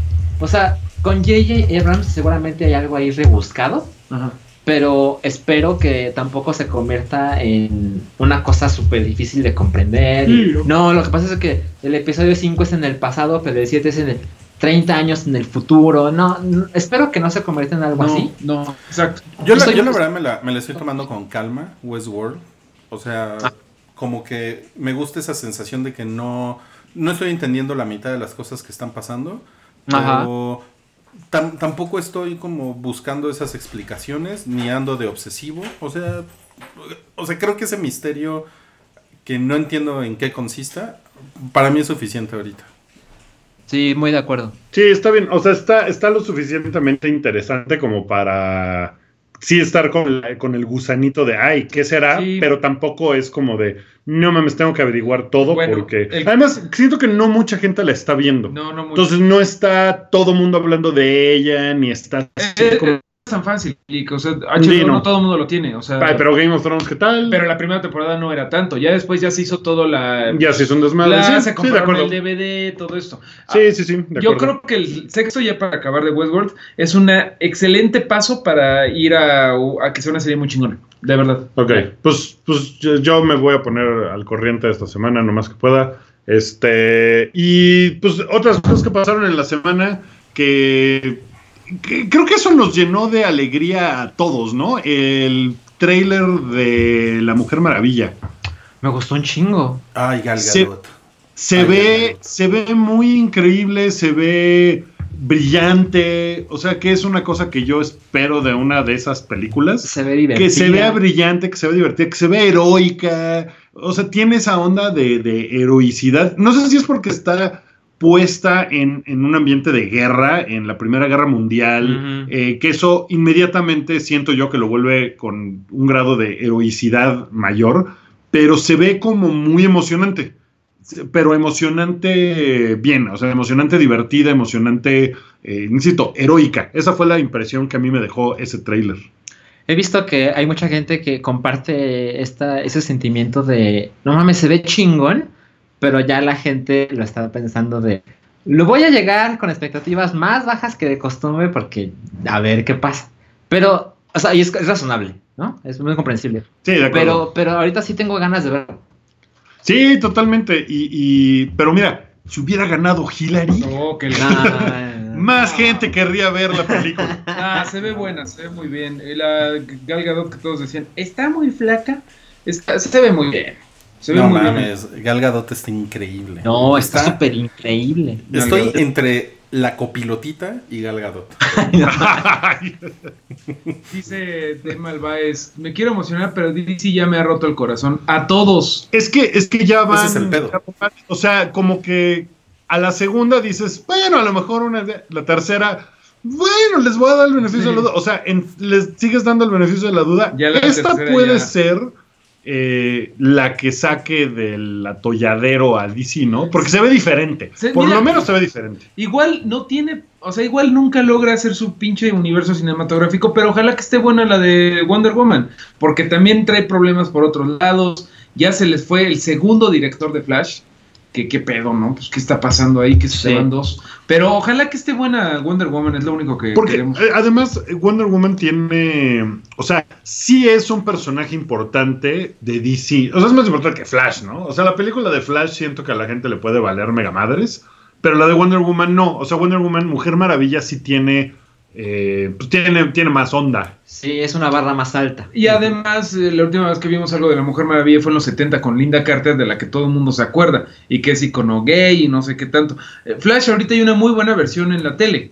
O sea, con J.J. Abrams seguramente hay algo ahí rebuscado, ajá. pero espero que tampoco se convierta en una cosa súper difícil de comprender. Sí. No, lo que pasa es que el episodio 5 es en el pasado, pero el 7 es en el 30 años en el futuro. No, no, espero que no se convierta en algo No, así. no, exacto. Yo, la, Estoy- yo la verdad me la, me la estoy tomando con calma, Westworld. O sea, como que me gusta esa sensación de que no, no estoy entendiendo la mitad de las cosas que están pasando. Ajá. Pero tampoco estoy como buscando esas explicaciones, ni ando de obsesivo. O sea, o sea, creo que ese misterio que no entiendo en qué consista, para mí es suficiente ahorita. Sí, muy de acuerdo. Sí, está bien. O sea, está, está lo suficientemente interesante como para sí estar con, con el gusanito de, ay, ¿qué será? Pero tampoco es como de, no mames, tengo que averiguar todo porque... Además, siento que no mucha gente la está viendo. No, no Entonces no está todo mundo hablando de ella, ni está... Eh, tan fácil. o sea, HBO no. todo el mundo lo tiene. O sea, pero Game of Thrones, ¿qué tal? Pero la primera temporada no era tanto. Ya después ya se hizo todo la. Ya se hizo un desmadre. sí, se compraron el DVD, todo esto. Sí, sí, sí. yo creo que el sexto, ya para acabar de Westworld, es un excelente paso para ir a, a, que sea una serie muy chingona. De verdad. Ok, pues, pues yo me voy a poner al corriente esta semana, no más que pueda. Este. Y pues otras cosas que pasaron en la semana que creo que eso nos llenó de alegría a todos, ¿no? El trailer de La Mujer Maravilla. Me gustó un chingo. Ay, Gal Se, ve, se ve muy increíble, se ve brillante, o sea que es una cosa que yo espero de una de esas películas. Se ve divertida. Que se vea brillante, que se vea divertida, que se vea heroica, o sea, tiene esa onda de, de heroicidad. No sé si es porque está puesta en, un ambiente de guerra, en la Primera Guerra Mundial, eh, que eso inmediatamente siento yo que lo vuelve con un grado de heroicidad mayor, pero se ve como muy emocionante, pero emocionante bien, o sea, emocionante divertida, emocionante, eh, insisto, heroica. Esa fue la impresión que a mí me dejó ese tráiler. He visto que hay mucha gente que comparte esta, ese sentimiento de, no mames, se ve chingón, pero ya la gente lo estaba pensando de, lo voy a llegar con expectativas más bajas que de costumbre porque a ver qué pasa. Pero, o sea, y es, razonable, ¿no? Es muy comprensible. Sí, de acuerdo. Pero, pero ahorita sí tengo ganas de verlo. Sí, totalmente. Y, pero mira, si hubiera ganado Hillary, más gente querría ver la película. Ah, se ve buena, se ve muy bien. La Gal Gadot que todos decían, está muy flaca, se ve muy bien no mames, Gal Gadot está increíble. No, está súper increíble. Estoy entre la copilotita y Gal Gadot. Dice Demal Baez, me quiero emocionar, pero DC ya me ha roto el corazón. A todos. Es que, es que ya van. Ese es el pedo. O sea, como que a la segunda dices, bueno, a lo mejor una, la tercera. Bueno, les voy a dar el beneficio de la duda. O sea, les sigues dando el beneficio de la duda. Esta puede ser eh, la que saque del atolladero a DC, ¿no? Porque se ve diferente. Por lo menos se ve diferente. Igual no tiene, o sea, igual nunca logra hacer su pinche universo cinematográfico, pero ojalá que esté buena la de Wonder Woman, porque también trae problemas por otros lados. Ya se les fue el segundo director de Flash, que qué pedo, ¿no? Pues qué está pasando ahí, que se dos. Pero ojalá que esté buena Wonder Woman, es lo único que Porque, queremos. Eh, además, Wonder Woman tiene, o sea, sí es un personaje importante de DC. O sea, es más importante que Flash, ¿no? O sea, la película de Flash siento que a la gente le puede valer mega madres, pero la de Wonder Woman no. O sea, Wonder Woman, Mujer Maravilla sí tiene eh, pues tiene, tiene más onda. Sí, es una barra más alta. Y además, eh, la última vez que vimos algo de la Mujer Maravilla fue en los 70 con Linda Carter, de la que todo el mundo se acuerda, y que es icono gay y no sé qué tanto. Eh, Flash, ahorita hay una muy buena versión en la tele,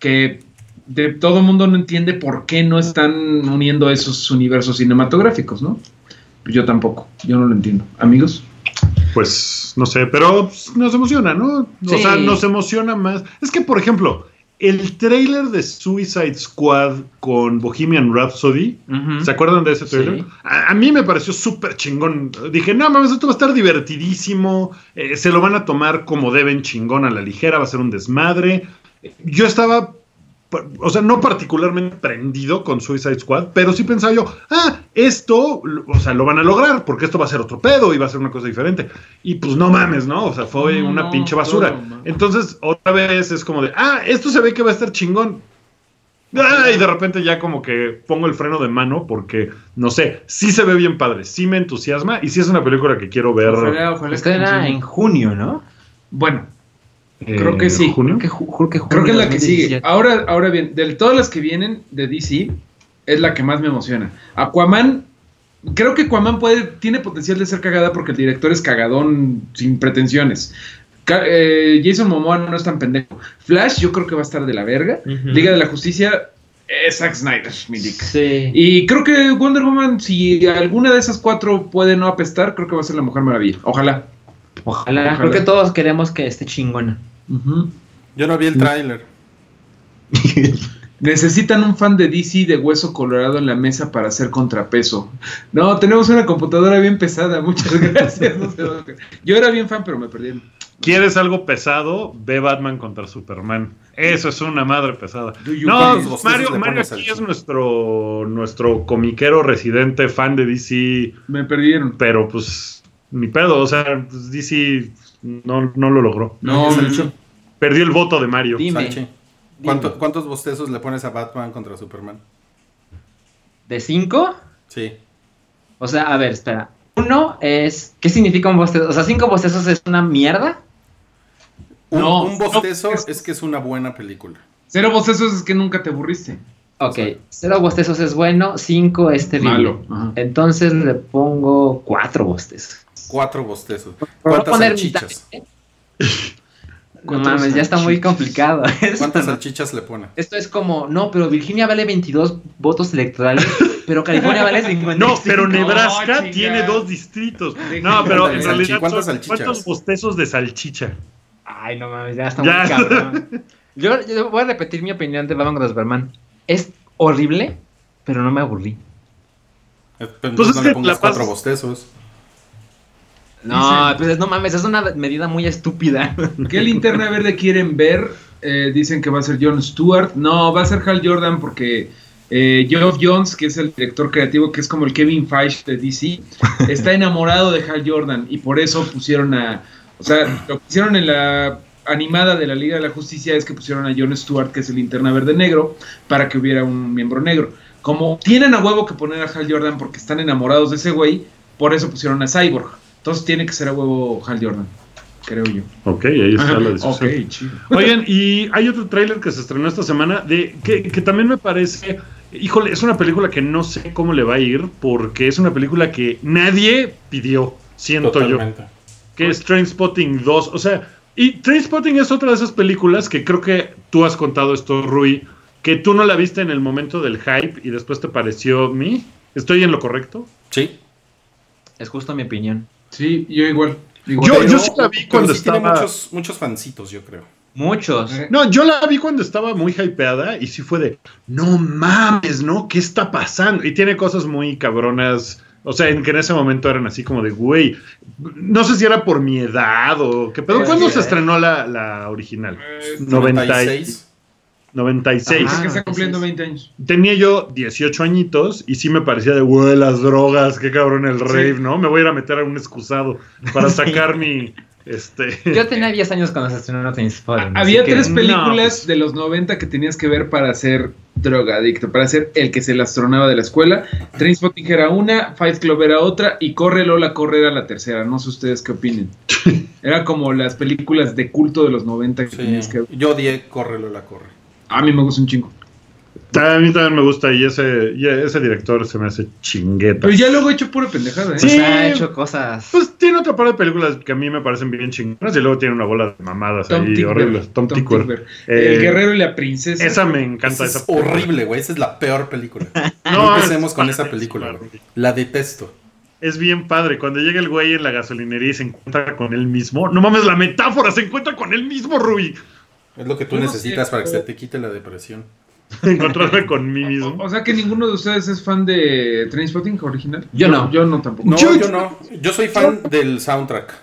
que de todo el mundo no entiende por qué no están uniendo esos universos cinematográficos, ¿no? Yo tampoco, yo no lo entiendo. Amigos. Pues no sé, pero nos emociona, ¿no? O sea, nos emociona más. Es que, por ejemplo, el trailer de Suicide Squad con Bohemian Rhapsody, ¿se acuerdan de ese trailer? A, mí me pareció súper chingón. Dije, no mames, esto va a estar divertidísimo. Eh, se lo van a tomar como deben chingón a la ligera, va a ser un desmadre. Yo estaba o sea, no particularmente prendido con Suicide Squad, pero sí pensaba yo, ah, esto, o sea, lo van a lograr, porque esto va a ser otro pedo y va a ser una cosa diferente. Y pues no mames, ¿no? O sea, fue una pinche basura. Entonces, otra vez es como de, ah, esto se ve que va a estar chingón. Ah, y de repente ya como que pongo el freno de mano porque, no sé, sí se ve bien padre, sí me entusiasma y sí es una película que quiero ver. Ojalá, en junio, ¿no? Bueno, Creo que sí. Creo que, es la que sigue. Ahora, ahora bien, de todas las que vienen de DC, es la que más me emociona. Aquaman, creo que Aquaman puede, tiene potencial de ser cagada porque el director es cagadón sin pretensiones. eh, Jason Momoa no es tan pendejo. Flash, yo creo que va a estar de la verga. Liga de la Justicia, es Zack Snyder, mi dick. Sí. Y creo que Wonder Woman, si alguna de esas cuatro puede no apestar, creo que va a ser la Mujer Maravilla. Ojalá. Ojalá, Ojalá. creo que todos queremos que esté chingona. Yo no vi el tráiler. Necesitan un fan de DC de hueso colorado en la mesa para hacer contrapeso. No, tenemos una computadora bien pesada, muchas gracias. No sé dónde- Yo era bien fan, pero me perdieron. ¿Quieres algo pesado? Ve Batman contra Superman. Eso es una madre pesada. No, ¿Cuántos bostezos Mario, Mario aquí es nuestro, nuestro comiquero residente, fan de DC, Me perdieron. pero pues ni pedo, o sea, pues, DC no, no lo logró. No, Salchi, Perdió el voto de Mario. Dime. Salchi, ¿cuánto- ¿Cuántos bostezos le pones a Batman contra Superman? ¿De cinco? Sí. O sea, a ver, espera. Uno es. ¿Qué significa un bostezo? O sea, cinco bostezos es una mierda. Un, No, un bostezo no, es... es- que es una buena película. Cero bocesos es que nunca te aburriste. Ok, cero bostezos es bueno, cinco es terrible. Malo. Entonces le pongo cuatro bostezos. Cuatro bostezos. ¿Cuántas poner salchichas? mitad, ¿eh? No mames, ya está muy complicado. Esto, ¿Cuántas ¿no? salchichas le pone? Esto es como, no, pero Virginia vale 22 votos electorales, pero California vale 55. No, pero Nebraska tiene dos distritos. No, pero en realidad ¿cuántas son- salchichas? ¿cuántos bostezos de salchicha? Ay, no mames, ya está Ya. muy cabrón. Yo, yo voy a repetir mi opinión de Batman Superman. Es horrible, pero no me aburrí. Eh, pero Pues entonces es no le pongas cuatro bostezos. No, Dicen- pues no mames, es una medida muy estúpida. ¿Qué linterna verde quieren ver? Eh, dicen que va a ser Jon Stewart. No, va a ser Hal Jordan porque eh, Geoff Jones, que es el director creativo, que es como el Kevin Feige de DC, está enamorado de Hal Jordan y por eso pusieron a... O sea, lo que hicieron en la animada de la Liga de la Justicia es que pusieron a Jon Stewart, que es el linterna verde negro, para que hubiera un miembro negro. Como tienen a huevo que poner a Hal Jordan porque están enamorados de ese güey, por eso pusieron a Cyborg. Entonces tiene que ser a huevo Hal Jordan, creo yo. Ok, ahí está la discusión. ok, chido. Oigan, y hay otro tráiler que se estronó esta semana de que, que también me parece, híjole, es una película que no sé cómo le va a ir porque es una película que nadie pidió, siento yo, Totalmente. que es Trainspotting 2, o sea, y Trainspotting es otra de esas películas que creo que tú has contado esto, Rui, que tú no la viste en el momento del hype y después te pareció mí. ¿Estoy en lo correcto? Sí. Es justo mi opinión. Sí, yo igual. igual. Yo- Pero- yo sí la vi cuando sí tiene estaba- muchos, muchos fancitos, yo creo. Muchos. Eh, No, yo la vi cuando estaba muy hypeada y sí fue de, no mames, ¿no? ¿Qué está pasando? Y tiene cosas muy cabronas. O sea, en que en ese momento eran así como de, güey, no sé si era por mi edad o qué pedo. ¿Cuándo sí, se eh. estrenó la, la original? Eh, 90 y- 96. 96. Dice Ajá. que está Ah, cumpliendo sí, sí. 20 años. Tenía yo 18 añitos y sí me parecía de, güey, las drogas, qué cabrón el rave, ¿no? Me voy a ir a meter a un excusado para sacar mi, este... Yo tenía 10 años cuando se estrenó así Había que- tres películas pues- de los 90 que tenías que ver para ser drogadicto, para ser el que se lastronaba de la escuela. Trainspotting era una, Fight Club era otra y Corre Lola Corre era la tercera. No sé ustedes qué opinen. Era como las películas de culto de los 90 que Sí. tenías que ver. Yo odié Córrelo la corre. A mí me gusta un chingo. A mí también me gusta y ese, y ese director se me hace chingueta. Pero ya luego he hecho pura pendejada, ¿eh? Sí. Pues ha hecho cosas. Pues tiene otra par de películas que a mí me parecen bien chingonas y luego tiene una bola de mamadas Tom ahí horribles. Tom, Tom. Tickwer. Eh, El guerrero y la princesa. Esa me encanta. Esa Esa es horrible, güey. Esa es la peor película. No, es empecemos con esa película, güey. La detesto. Es bien padre. Cuando llega el güey en la gasolinería y se encuentra con él mismo. No mames, la metáfora, se encuentra con él mismo, Rui. Es lo que tú No necesitas sé, para que pero- se te quite la depresión. Encontrarme con mí O, mismo. o sea que ninguno de ustedes es fan de Trainspotting original. Yo no. Yo no tampoco. No, Yo- yo, no. Yo soy fan del soundtrack.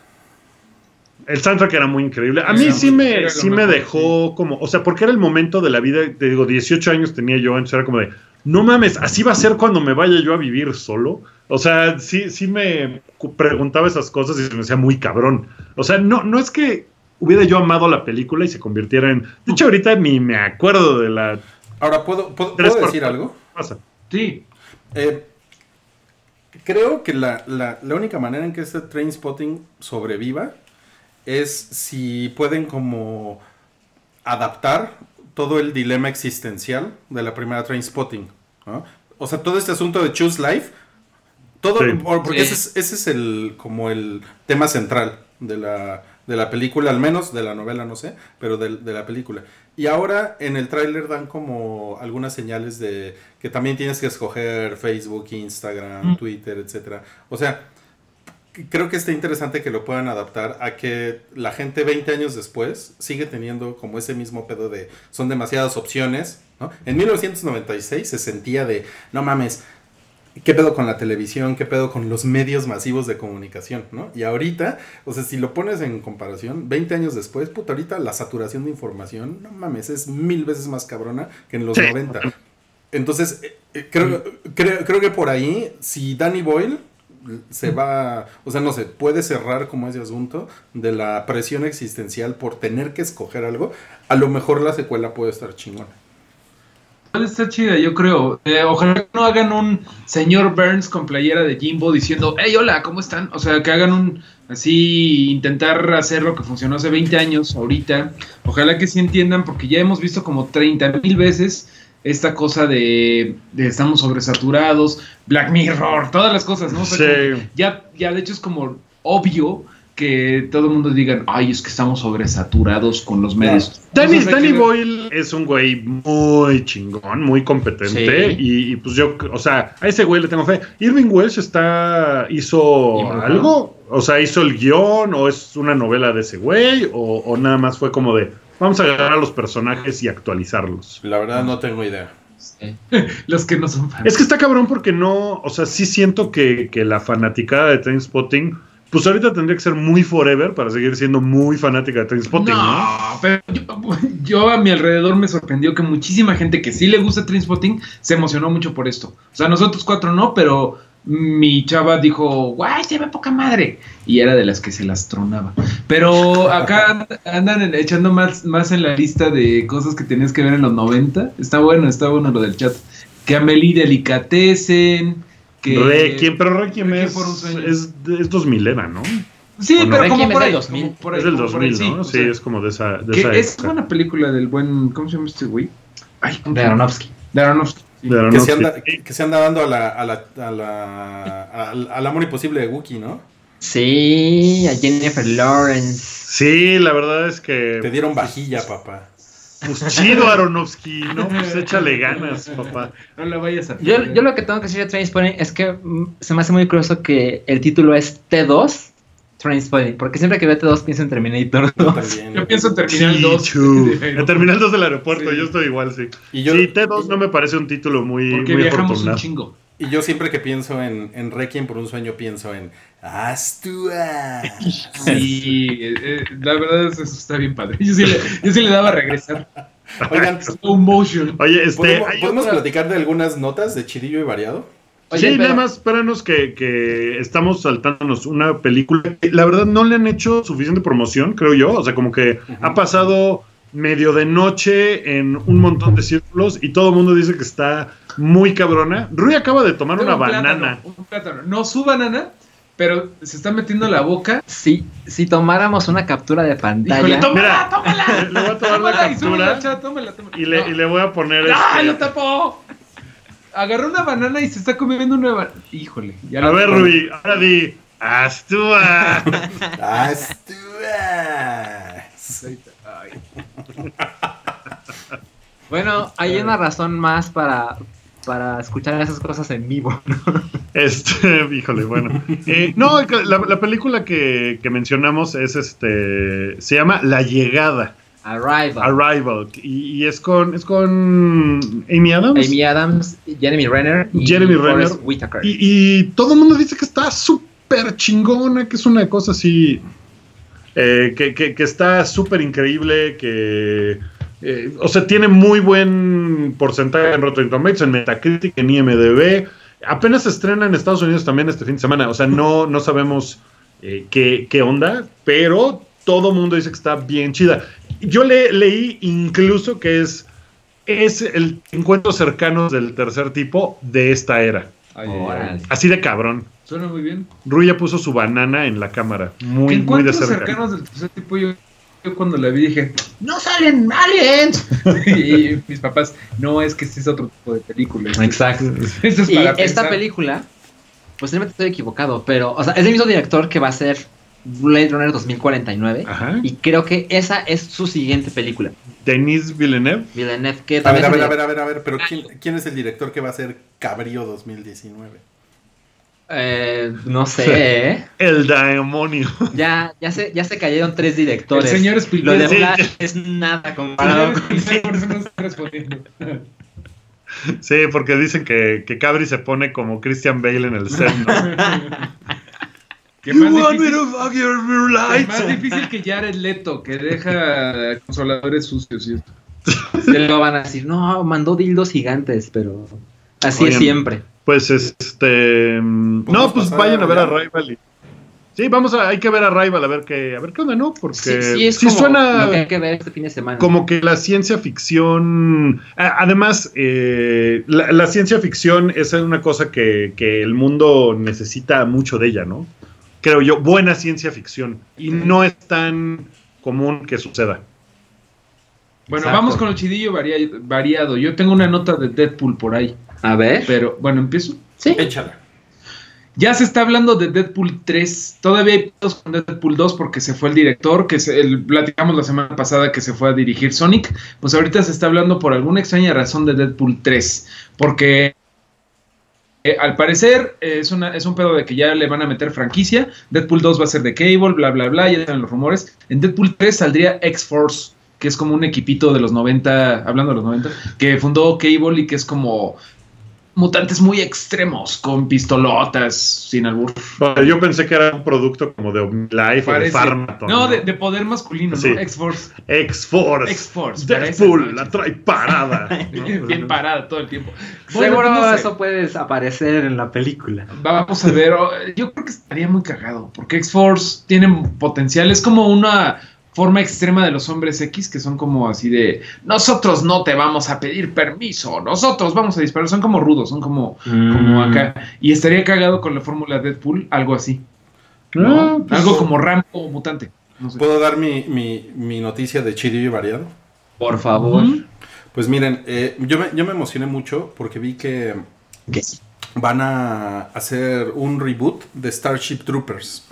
El soundtrack era muy increíble. A mí sí me, sí me dejó como, o sea, porque era el momento de la vida, te digo, 18 años tenía yo, entonces era como de, no mames, así va a ser cuando me vaya yo a vivir solo. O sea, sí, sí me preguntaba esas cosas y se me hacía muy cabrón. O sea, no, no es que hubiera yo amado la película y se convirtiera en... De hecho, ahorita ni me acuerdo de la... Ahora, ¿puedo, puedo, Tres ¿puedo por decir cuatro. algo? ¿Qué pasa? Sí. Eh, creo que la, la- la única manera en que este train spotting sobreviva es si pueden como adaptar todo el dilema existencial de la primera train spotting. O sea, todo este asunto de choose life, todo, Sí. porque Sí. ese, es, ese es el como el tema central de la, de la película, al menos de la novela, no sé, pero de, de la película. Y ahora en el tráiler dan como algunas señales de que también tienes que escoger Facebook, Instagram, Mm. Twitter, etcétera. O sea, creo que está interesante que lo puedan adaptar a que la gente 20 años después sigue teniendo como ese mismo pedo de son demasiadas opciones, ¿no? En 1996 se sentía de, no mames, ¿Qué pedo con la televisión? ¿Qué pedo con los medios masivos de comunicación? ¿no? Y ahorita, o sea, si lo pones en comparación, 20 años después, puta, ahorita la saturación de información, no mames, es mil veces más cabrona que en los Sí. 90. Entonces, eh, eh, creo, creo, creo que por ahí, si Danny Boyle se va, o sea, no sé, puede cerrar como ese asunto de la presión existencial por tener que escoger algo, a lo mejor la secuela puede estar chingona. Está chida, yo creo. Eh, ojalá que no hagan un señor Burns con playera de Jimbo diciendo, hey, hola, ¿cómo están? O sea, que hagan un, así, intentar hacer lo que funcionó hace 20 años, ahorita. Ojalá que sí entiendan, porque ya hemos visto como 30 mil veces esta cosa de, de estamos sobresaturados, Black Mirror, todas las cosas, ¿no? O sea, Sí. ya, ya de hecho es como obvio que todo el mundo diga, ay, es que estamos sobresaturados con los medios. Danny, Entonces hay Danny que ver- Boyle es un güey muy chingón, muy competente. Sí. Y, y, pues yo, o sea, a ese güey le tengo fe. Irving Welsh está, hizo algo, o sea, hizo el guion, o es una novela de ese güey, o, o nada más fue como de, vamos a agarrar a los personajes y actualizarlos. La verdad no tengo idea. Sí. Los que no son fans. Es que está cabrón porque no, o sea, sí siento que, que la fanaticada de Trainspotting, pues ahorita tendría que ser muy forever para seguir siendo muy fanática de Trainspotting, ¿no? No, pero yo, a mi alrededor me sorprendió que muchísima gente que sí le gusta Trainspotting se emocionó mucho por esto. O sea, nosotros cuatro no, pero mi chava dijo, guay, se ve poca madre. Y era de las que se las tronaba. Pero acá andan echando más, más en la lista de cosas que tenías que ver en los 90. Está bueno, está bueno lo del chat. Que Amelie Delicatessen. Que... Requiem, pero Requiem, Requiem es, por un sueño. es, es 2000 era, ¿no? Sí, pero como por ahí. 2000. como por ahí, es del como por ahí, 2000, ¿no? Sí, sea, es como de esa, de que esa es época. una película del buen. ¿Cómo se llama este güey? Ay, ¿cómo De se llama? Aronofsky. De Aronofsky. sí. De Que Aronofsky. se, anda, que se anda dando a la, a la, a la- al, al amor imposible de Wookiee, ¿no? Sí, a Jennifer Lawrence. Sí, la verdad es que. Te dieron vajilla, papá. Pues chido, Aronofsky, ¿no? Pues échale ganas, papá. No la vayas a. Yo, yo lo que tengo que decir de Trainspotting es que mm, se me hace muy curioso que el título es T2 Trainspotting, porque siempre que veo T2 pienso en Terminator Yo 2. también. Yo pienso en Terminal 2. T2. En Terminal 2 del aeropuerto, Sí. yo estoy igual, sí. Y yo, sí, T2 no me parece un título muy, Porque muy viajamos un chingo. Y yo siempre que pienso en, en Requiem por un sueño, pienso en Astua. Sí, eh, eh, la verdad es eso está bien padre. Yo sí le, yo sí le daba a regresar. Oigan, Slow motion. Oye, este. ¿podemos, hay podemos otra- platicar de algunas notas de Chidillo y Variado? Oye, sí, pero- nada más, espéranos que, que estamos saltándonos una película. que La verdad no le han hecho suficiente promoción, creo yo. O sea, como que ha pasado medio de noche en un montón de círculos y todo el mundo dice que está muy cabrona. Rui acaba de tomar una Un plátano, banana. un plátano. No su banana, pero se está metiendo en la boca. Si, si tomáramos una captura de pantalla. Híjole, tómala, Mira, tómala. le voy a tomar la y captura chat, tómala, tómala. y le, No. y le voy a poner ¡Ah, este- lo tapó! Agarró una banana y se está comiendo una banana. Híjole. Ya A ver. Rui, ahora di. ¡Astúa! Astua. Ay. Bueno, hay una razón más para, para escuchar esas cosas en vivo. Este, híjole, bueno. Eh, no, la, la película que, que mencionamos es este. Se llama La Llegada, Arrival. Arrival. Y, y es con. es con Amy Adams. Amy Adams, Jeremy Renner y Jeremy Renner. Whitaker. Y, y todo el mundo dice que está súper chingona, que es una cosa así. eh, que, que- que está súper increíble, que. Eh, o sea, tiene muy buen porcentaje en Rotten Tomatoes, en Metacritic, en IMDb. Apenas se estrena en Estados Unidos también este fin de semana. O sea, no, no sabemos eh, qué, qué onda, pero todo mundo dice que está bien chida. Yo le, leí incluso que es, es el encuentro cercanos del tercer tipo de esta era. Ay, ay. Así de cabrón. Suena muy bien. Ruya puso su banana en la cámara. Muy, muy de Encuentros cerca. cercanos del tercer tipo, yo, yo cuando la vi dije, ¡No salen aliens! y mis papás, no, es que este es otro tipo de película. Exacto. Esto es Y para esta pensar". película, posiblemente estoy equivocado, pero, o sea, es el mismo director que va a ser Blade Runner 2049. Ajá. Y creo que esa es su siguiente película. Denis Villeneuve. Villeneuve, que A ver, también a ver, a ver, a ver, a ver, pero ¿quién, quién es el director que va a ser Cabrío 2019? Eh, no sé, ¿eh? El demonio. Ya, ya, se, ya se cayeron tres directores. El señor Lo de. Sí. Flash es nada comparado con Señor, por eso no está respondiendo. Sí, porque dicen que, que Cabri se pone como Christian Bale en el set. ¿no? Que más You want me difícil, que más difícil que Jared Leto, que deja consoladores sucios. y esto. Se lo van a decir, no, mandó dildos gigantes, pero así Oigan, es siempre. Pues este. mm, ¿Podemos No, pues vayan a ver a? Rival. y- Sí, vamos a. Hay que ver a Rival a ver qué, a ver qué onda, ¿no? Porque Sí, sí, es sí como suena lo que hay que ver este fin de semana. como que la ciencia ficción. Además, eh, la, la ciencia ficción es una cosa que, que el mundo necesita mucho de ella, ¿no? Creo yo, buena ciencia ficción. Y no es tan común que suceda. Bueno, Exacto. vamos con el chidillo varia- variado. Yo tengo una nota de Deadpool por ahí. A ver. Pero bueno, empiezo. Sí. Échala. Ya se está hablando de Deadpool 3. Todavía hay pedos con Deadpool 2 porque se fue el director, que se, el, platicamos la semana pasada que se fue a dirigir Sonic. Pues ahorita se está hablando por alguna extraña razón de Deadpool 3. Porque eh, al parecer eh, es, una, es un pedo de que ya le van a meter franquicia. Deadpool 2 va a ser de Cable, bla, bla, bla. Ya están los rumores. En Deadpool 3 saldría X-Force, que es como un equipito de los 90, hablando de los 90, que fundó Cable y que es como mutantes muy extremos, con pistolotas, sin albur. Bueno, Yo pensé que era un producto como de Omnilife o de Pharmaton. No, de, de poder masculino, Sí. ¿no? X-Force. X-Force. X-Force, Deadpool, la trae parada. ¿no? Bien parada todo el tiempo. Bueno, Seguro pues, no sé. eso puede aparecer en la película. Vamos a ver, yo creo que estaría muy cagado, porque X-Force tiene potencial, es como una forma extrema de los hombres X, que son como así de, nosotros no te vamos a pedir permiso, nosotros vamos a disparar, son como rudos, son como, como Mm. acá, y estaría cagado con la fórmula Deadpool, algo así, Ah, ¿no? pues, algo como Rambo o mutante. No sé. ¿Puedo dar mi, mi, mi noticia de y variado? Por favor. Pues miren, eh, yo, me, yo me emocioné mucho porque vi que ¿Qué? van a hacer un reboot de Starship Troopers.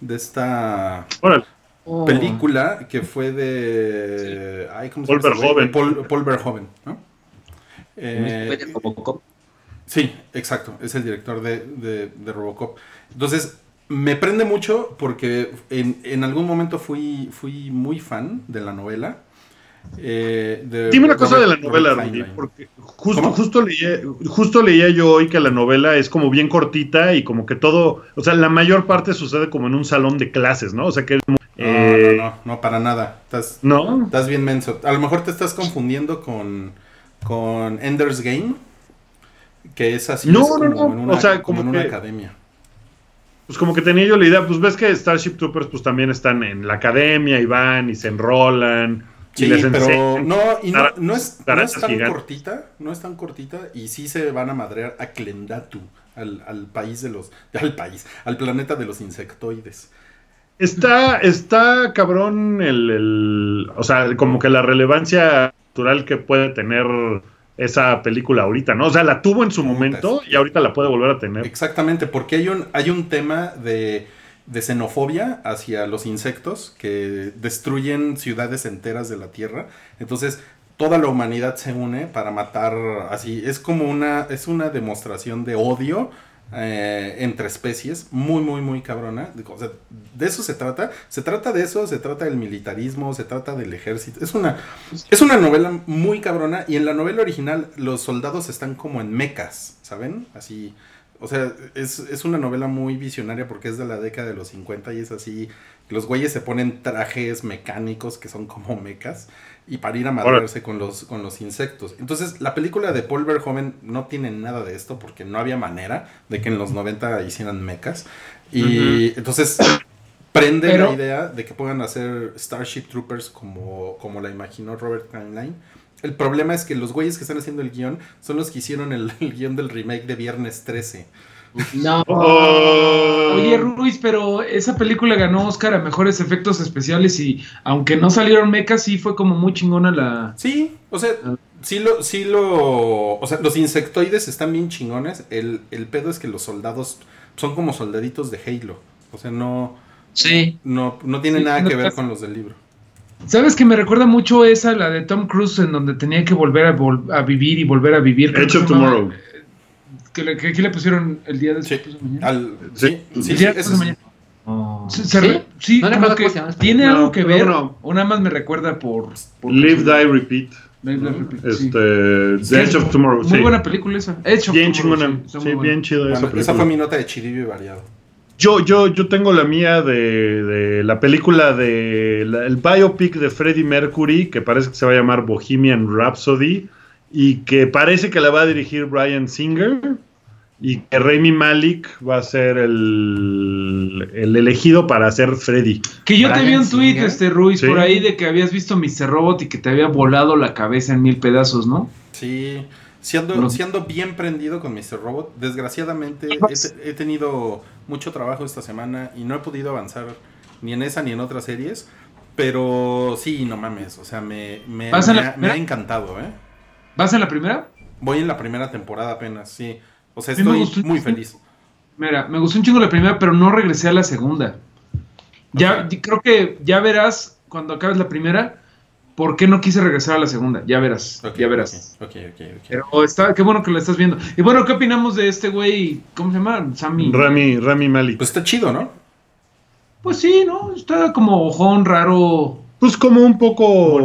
De esta Órale. Oh. película que fue de. Ay, ¿cómo se Paul? Verhoeven. Paul, Paul Verhoeven, ¿no? Eh, Fue de Robocop. Sí, exacto. Es el director de, de- de Robocop. Entonces, me prende mucho porque en, en algún momento fui, fui muy fan de la novela. Eh, de Dime una cosa de la novela, Rudy, porque justo, ¿Cómo? justo, leía, justo leía yo hoy que la novela es como bien cortita y como que todo, o sea, la mayor parte sucede como en un salón de clases, ¿no? O sea que es muy, No, eh, no, no, no, para nada. Estás, ¿no? estás bien menso. A lo mejor te estás confundiendo con, con Ender's Game, que es así. No, es no, como no, en una, o sea, como como en una academia. Pues como que tenía yo la idea, pues ves que Starship Troopers pues también están en la academia y van y se enrolan Sí, pero no, y no, no es, no es tan cortita, no es tan cortita y sí se van a madrear a Klendatu, al, al país de los, al país, al planeta de los insectoides. Está, está cabrón el, el- o sea, como que la relevancia cultural que puede tener esa película ahorita, ¿no? O sea, la tuvo en su momento y ahorita la puede volver a tener. Exactamente, porque hay un, hay un tema de, de xenofobia hacia los insectos que destruyen ciudades enteras de la Tierra. Entonces, toda la humanidad se une para matar así. Es como una, es una demostración de odio eh, entre especies, muy, muy, muy cabrona. De eso se trata. Se trata de eso, se trata del militarismo, se trata del ejército. Es una, es una novela muy cabrona y en la novela original los soldados están como en mecas, ¿saben? Así, o sea, es, es una novela muy visionaria porque es de la década de los 50 y es así, los güeyes se ponen trajes mecánicos que son como mecas y para ir a matarse con los, con los insectos. Entonces, la película de Paul Verhoeven no tiene nada de esto porque no había manera de que en los 90 hicieran mecas. Y entonces prende Pero- la idea de que puedan hacer Starship Troopers como, como la imaginó Robert Heinlein. El problema es que los güeyes que están haciendo el guion son los que hicieron el, el guion del remake de Viernes 13. No. Oh. Oye, Ruiz, pero esa película ganó Oscar a mejores efectos especiales y aunque no salieron mecas, sí fue como muy chingona la. Sí, o sea, sí lo, sí lo, o sea, los insectoides están bien chingones. El, el pedo es que los soldados son como soldaditos de Halo. O sea, no, Sí. No, no tiene Sí, nada no que ver con los del libro. ¿Sabes que me recuerda mucho esa, la de Tom Cruise, en donde tenía que volver a, vol- a vivir y volver a vivir? Edge que of se Tomorrow. Que, le- que aquí le pusieron el día Sí. de mañana. Al- Sí. sí, sí, El sí, día ese después de es- mañana. Oh. Sí, se re- sí, No como que se tiene algo que ver, no. o nada más me recuerda por... por Live, Die, Repeat. Live, Die, Repeat, sí. Este, Es The Edge of Tomorrow. Muy sí. buena película esa. Edge of Bien Tomorrow, chingona. Sí, bien chida esa película. esa fue mi nota de chiribio y variado. Yo, yo, yo tengo la mía de, de la película de la- el biopic de Freddie Mercury, que parece que se va a llamar Bohemian Rhapsody, y que parece que la va a dirigir Brian Singer, y que Rami Malik va a ser el, el elegido para hacer Freddy. Que yo te vi un tweet, Singer. este Ruiz, Sí. por ahí de que habías visto Mr. Robot y que te había volado la cabeza en mil pedazos, ¿no? Sí, siendo, No. siendo bien prendido con Mr. Robot, desgraciadamente he, te- he tenido mucho trabajo esta semana y no he podido avanzar ni en esa ni en otras series, pero sí, no mames, o sea, me, me, ¿Vas en me ha, me ha encantado, ¿eh? ¿Vas en la primera? Voy en la primera temporada apenas, sí. O sea, estoy gustó- muy feliz. Mira, me gustó un chingo la primera, pero no regresé a la segunda. Ya, Ok. y creo que ya verás cuando acabes la primera por qué no quise regresar a la segunda. Ya verás, ya verás. Ok, ok, ok. ok. Pero está, qué bueno que la estás viendo. Y bueno, ¿qué opinamos de este güey? ¿Cómo se llama? Sammy. Rami, Rami Malik. Pues está chido, ¿no? Pues sí, ¿no? Está como ojón raro. Pues como un poco.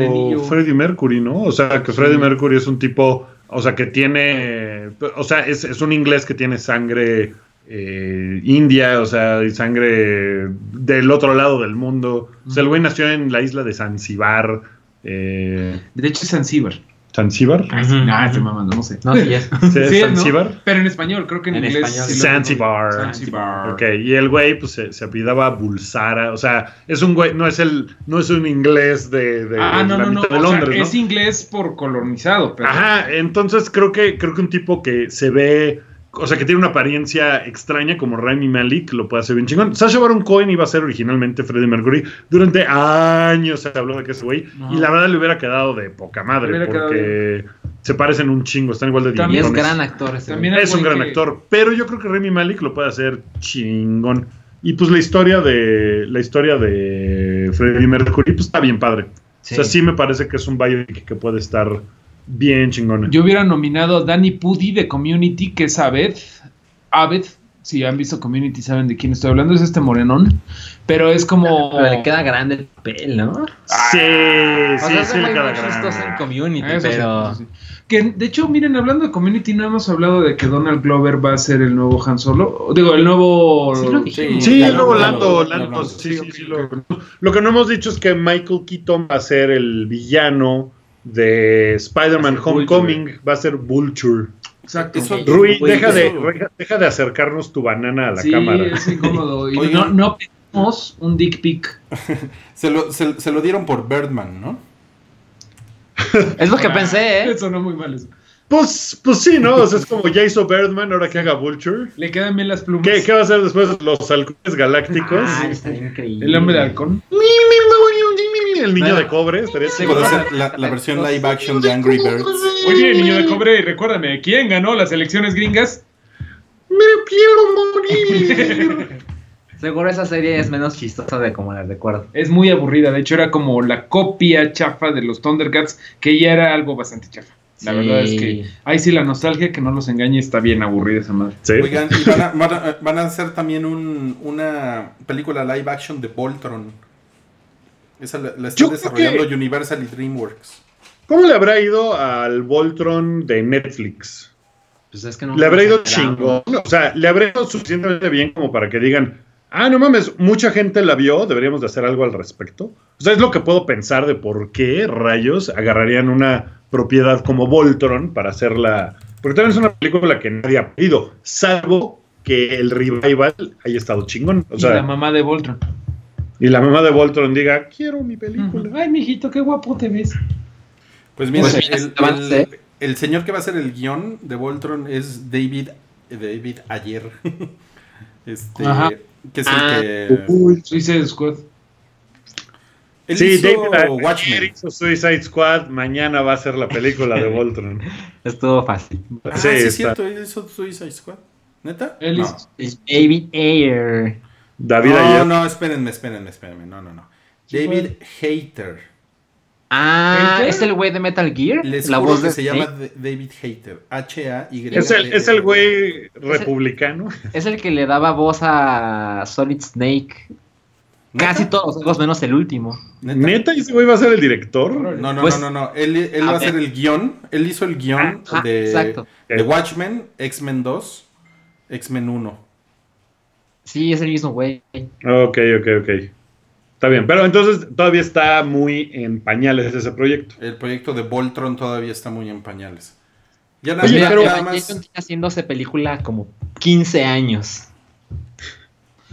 Freddie Mercury, ¿no? O sea, que Freddie Mercury es un tipo, o sea, que tiene, o sea, es, es un inglés que tiene sangre eh, india, o sea, y sangre del otro lado del mundo. O sea, el güey nació en la isla de Zanzibar. Eh, De hecho es Zanzíbar. ¿Zanzibar? Ujú, Nah, ujú. este mamando, no sé. No, sí es. Sí, es Sí, ¿no? Zanzibar. Pero en español, creo que en, En inglés. español. sí. Zanzibar. Ok, y el güey pues se, se apellidaba Bulsara, o sea, es un güey, no es el, no es un inglés de, de Ah, no, la no, no. mitad de o sea, Londres, ¿no? Es inglés por colonizado, pero. Ajá, entonces creo que creo que un tipo que se ve, o sea, que tiene una apariencia extraña como Rami Malik lo puede hacer bien chingón. Sacha Baron Cohen iba a ser originalmente Freddie Mercury. Durante años se habló de que ese güey y la verdad le hubiera quedado de poca madre porque se parecen un chingo, están igual de También es gran actor ese. También. Es un gran que- actor, pero yo creo que Remy Malik lo puede hacer chingón. Y pues la historia de la historia de Freddie Mercury pues está bien padre. Sí. O sea, sí me parece que es un biopic que puede estar bien chingón. Yo hubiera nominado a Danny Pudi de Community, que es Abed. Abed, si han visto Community saben de quién estoy hablando, es este morenón. Pero es como. Pero le queda grande el papel, ¿no? Sí, O sea, sí, sí, le queda chistoso en grande. community, Eso sí, pero. eso sí. Que de hecho, miren, hablando de Community, no hemos hablado de que Donald Glover va a ser el nuevo Han Solo. Digo, el nuevo. Sí lo. Sí, el nuevo Lando, Lando, lo- sí, sí, sí, lo, lo que no hemos dicho es que Michael Keaton va a ser el villano de Spider-Man Va a ser Homecoming, va a ser Vulture. Exacto. Eso- Rui, deja de, eso- deja, de acercarnos tu banana a la sí, cámara. es incómodo. Y no, no pedimos un dick pic. Se lo, se, se lo dieron por Birdman, ¿no? Es lo que pensé, ¿eh? Sonó muy mal eso. Pues, pues sí, ¿no? O sea, es como hizo Birdman, ahora que haga Vulture. Le quedan bien las plumas. ¿Qué, qué va a hacer después los halcones galácticos? Ah, está increíble. El hombre de halcón. El niño de cobre, estaría la, la versión live action de Angry Birds. Muy bien, niño de cobre. Y recuérdame, ¿quién ganó las elecciones gringas? Me quiero morir. Seguro esa serie es menos chistosa de como la recuerdo. Es muy aburrida. De hecho, era como la copia chafa de los Thundercats, que ya era algo bastante chafa. La Sí. verdad es que ahí sí la nostalgia, que no los engañe, está bien aburrida esa madre. Sí. Oigan, y van a, van a- van a hacer también un, una película live action de Voltron. Esa la, la está Yo creo desarrollando que- Universal y DreamWorks. ¿Cómo le habrá ido al Voltron de Netflix? Pues es que no. Le habrá ido chingón. O sea, le habrá ido suficientemente bien como para que digan, ah, no mames, mucha gente la vio, deberíamos de hacer algo al respecto. O sea, es lo que puedo pensar de por qué rayos agarrarían una propiedad como Voltron para hacerla. Porque también es una película que nadie ha pedido, salvo que el revival haya estado chingón. O y la sea, mamá de Voltron. y la mamá de Voltron diga, quiero mi película. Ay, mijito, qué guapo te ves. Pues mira, Pues mira, el, avance. el- el señor que va a hacer el guion de Voltron es David, David Ayer. este, Ajá. que es el Ah. que. Uy, Suicide Squad. Él Sí, hizo David Ayer Watchmen. hizo Suicide Squad, mañana va a ser la película de Voltron. Estuvo fácil. Ah, Sí, sí, es está. cierto, él hizo Suicide Squad. ¿Neta? Él No. hizo- Es David Ayer. David no, ayer. no, espérenme, espérenme, espérenme. No, no, no. David Hater. Ah, ¿Hater? ¿es el güey de Metal Gear? Les la juro voz que de se llama David Hater. H-A-Y. Es el, es el güey republicano. Es el que le daba voz a Solid Snake. Casi todos los juegos menos el último. ¿Neta? ¿Neta ese güey va a ser el director? No, no, Pues- no, no, no. Él, él A va a hacer el guion. Él hizo el guion Ajá, de, Watchmen, X-Men 2, X-Men 1. Sí, es el mismo güey. Ok, ok, ok. Está bien, pero entonces todavía está muy en pañales ese proyecto. El proyecto de Voltron todavía está muy en pañales. Ya nada, Pues Oye, mira, pero- nada Evangelion más. tiene haciéndose película como 15 años.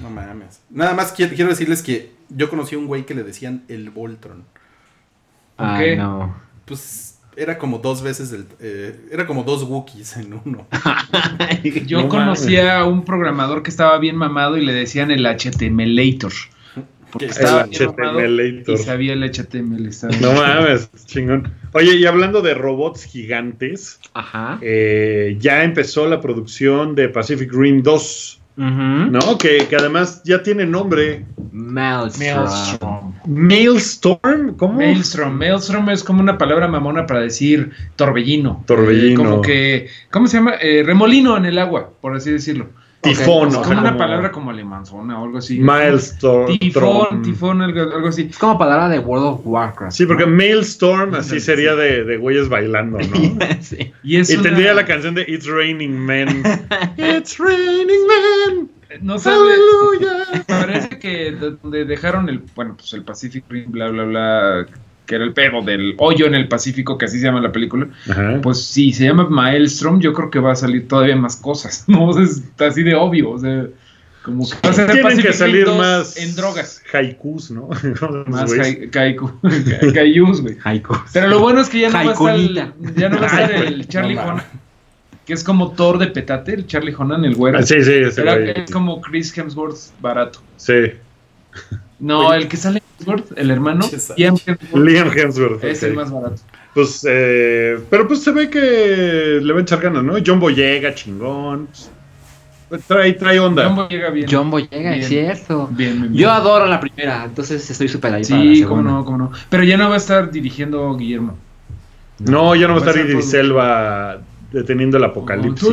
No mames. Nada más quiero, quiero decirles que yo conocí a un güey que le decían el Voltron. Ay, qué? no. Pues era como dos veces el. eh, era como dos Wookiees en uno. Yo No conocía a un programador que estaba bien mamado y le decían el HTMLator. Porque El estaba bien mamado HTMLator. y sabía el HTML. estaba No mames, chingón. Oye, y hablando de robots gigantes, Ajá. eh, ya empezó la producción de Pacific Rim 2, Ujú. ¿no? Que, que además ya tiene nombre. Maelstrom. Maelstrom. Maelstrom, ¿cómo? Maelstrom. Maelstrom es como una palabra mamona para decir torbellino. Torbellino. Eh, como que, ¿cómo se llama? Eh, remolino en el agua, por así decirlo. Tifón, Es o como una como palabra como alemanzona o algo así. Maelstrom. Tifón, tifón, algo, algo así. Es como palabra de World of Warcraft. Sí, porque ¿no? Maelstrom así Sí. sería de, de güeyes bailando, ¿no? sí. Y, es Y una- tendría la canción de It's Raining Men. It's Raining Men. No sabe. Aleluya. Parece que de- donde dejaron el, bueno, pues el Pacific Rim, bla, bla, bla, que era el pedo del hoyo en el Pacífico, que así se llama la película. Ajá. Pues si se llama Maelstrom, yo creo que va a salir todavía más cosas. No, es así de obvio. O sea, como que va a ser Tienen Pacific que salir 2 más en drogas. haikus, ¿no? Más kaiyus, güey. Haiku. Pero lo bueno es que ya no va a estar ya no va a estar el Charlie No, Honan, que es como Thor de Petate, el Charlie Honan, el güero. Ah, sí, sí, ese Era- güey. es como Chris Hemsworth barato. Sí. No, Oye. el que sale Hemsworth, el hermano, Sí. Liam Hemsworth, Liam Hemsworth. es el más barato. Pues, eh, pero pues se ve que le va a echar ganas, ¿no? John Boyega, chingón. Pues, Trae, trae onda. Jumbo llega bien. John Boyega, es Bien. cierto. Bien, bien, bien. Yo adoro la primera, entonces estoy súper ahí para la Sí, cómo no, cómo no. Pero ya no va a estar dirigiendo Guillermo. No, ya no va a Va a estar Idris Elba deteniendo el apocalipsis.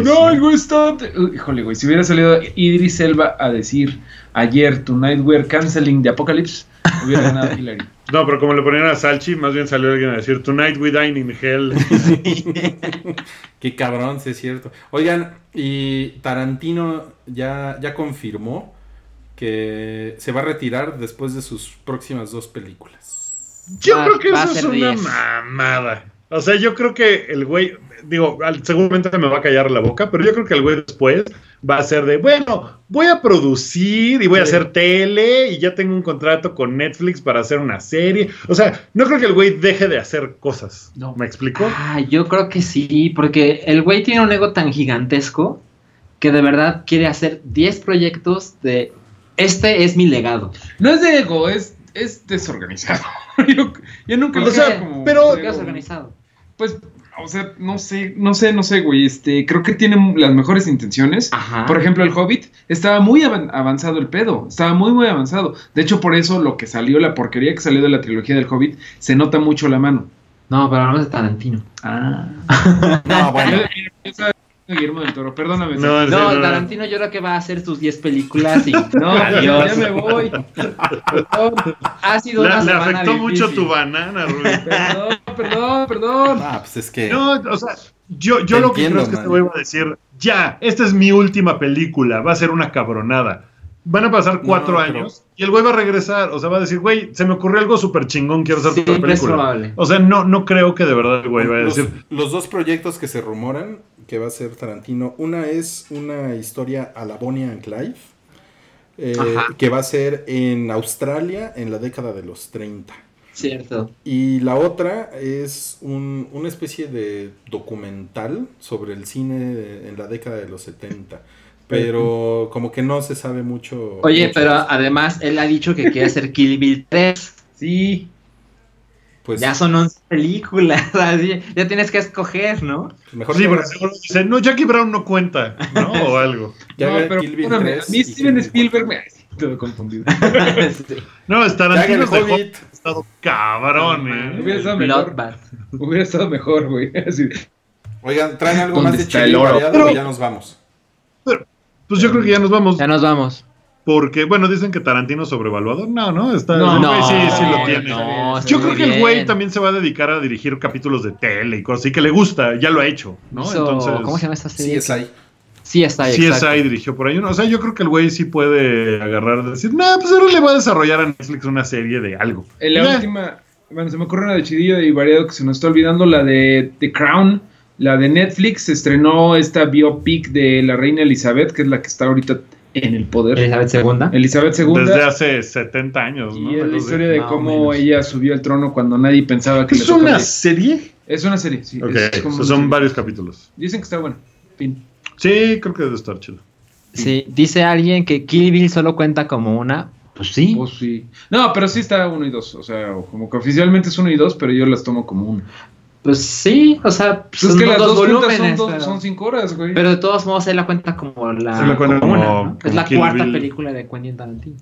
Stop the- Uy, Híjole, güey, si hubiera salido Idris Elba a decir ayer Tonight we're canceling the apocalypse, hubiera ganado Hillary. No, pero como le ponían a Salchi, más bien salió alguien a decir Tonight we dine in hell. Qué cabrón, sí es cierto. Oigan, y Tarantino ya, ya confirmó que se va a retirar después de sus próximas dos películas. Yo Va- creo que eso es una 10. mamada. O sea, yo creo que el güey, digo, seguramente me va a callar la boca, pero yo creo que el güey después va a ser de, bueno, voy a producir y voy a hacer tele y ya tengo un contrato con Netflix para hacer una serie. O sea, no creo que el güey deje de hacer cosas. No. ¿Me explico? Ah, yo creo que sí, porque el güey tiene un ego tan gigantesco que de verdad quiere hacer 10 proyectos de este es mi legado. No es de ego, es, es desorganizado. yo, yo nunca O lo sea, como pero-. Pues, o sea, no sé, no sé, no sé, güey. Este, creo que tiene las mejores intenciones. Ajá. Por ejemplo, el Hobbit estaba muy avan- avanzado el pedo, estaba muy muy avanzado. De hecho, por eso lo que salió, la porquería que salió de la trilogía del Hobbit, se nota mucho la mano. No, pero hablamos de Tarantino. Ah. No, bueno. Guillermo del Toro, perdóname. No, No. Tarantino yo creo que va a hacer sus 10 películas y No, adiós. ya me voy. Perdón, Ha sido Le, una le semana afectó mucho tu banana, Rubí. perdón, perdón, perdón. Ah, pues es que. No, o sea, yo, yo Te lo que entiendo, creo es que man. este güey va a decir, ya, esta es mi última película, va a ser una cabronada. Van a pasar cuatro No, pero- años y el güey va a regresar, o sea, va a decir, güey, se me ocurrió algo súper chingón, quiero hacer otra Siempre es película. probable. O sea, no, no creo que de verdad el güey vaya a decir, los dos proyectos que se rumoran que va a ser Tarantino, una es una historia a la Bonnie and Clyde, eh, que va a ser en Australia en la década de los 30. Cierto. Y la otra es un- una especie de documental sobre el cine de- en la década de los 70. Pero como que no se sabe mucho. Oye, mucho pero eso. además él ha dicho que quiere hacer Kill Bill 3. Sí, pues ya son 11 películas. así, ya tienes que escoger, ¿no? mejor sí, que porque haga- seguro dice, no, Jackie Brown no cuenta, ¿no? O algo. no, pero Kill Bill perdóname, 3 a mí y Steven Spielberg me... Todo confundido. Sí. No, es Tarantino Ya que el de Hobbit. estado cabrón, Hubiera eh. estado mejor. Hubiera estado mejor, güey. Oigan, ¿traen algo ¿Dónde más de chile ya nos vamos? Pues yo creo que ya nos vamos. Ya nos vamos. Porque, bueno, dicen que Tarantino es sobrevaluado. No, no, está. No, el No, güey sí, sí lo tiene. no, Yo creo que el güey bien. también se va a dedicar a dirigir capítulos de tele y cosas así que le gusta, ya lo ha hecho, ¿no? Hizo- Entonces, ¿Cómo se llama esta Sí, serie? es ahí. Sí, está ahí. CSI dirigió por ahí uno. O sea, yo creo que el güey sí puede agarrar y decir, nah, pues ahora le va a desarrollar a Netflix una serie de algo. En la última, bueno, se me ocurre una de chidillo y variado que se nos está olvidando, la de The Crown, la de Netflix, se estrenó esta biopic de la reina Elizabeth, que es la que está ahorita en el poder. Elizabeth II. Elizabeth II. Desde hace 70 años, ¿no? y es la historia de cómo menos. ella subió al trono cuando nadie pensaba que le ¿Es una serie? Es una serie, sí. Ok, es como so una son serie. varios capítulos. Dicen que está buena. Fin. Sí, creo que debe estar chido. Sí, dice alguien que Kill Bill solo cuenta como una. Pues sí. Oh, sí. No, pero sí está uno y dos. O sea, como que oficialmente es uno y dos, pero yo las tomo como uno. Pues sí, o sea, Pues son es que las dos volúmenes. son, dos- pero, son cinco horas, güey. pero de todos modos, él la cuenta como la. Se la cuenta como- una, ¿no? como Es la Kill cuarta Bill. película de Quentin Tarantino.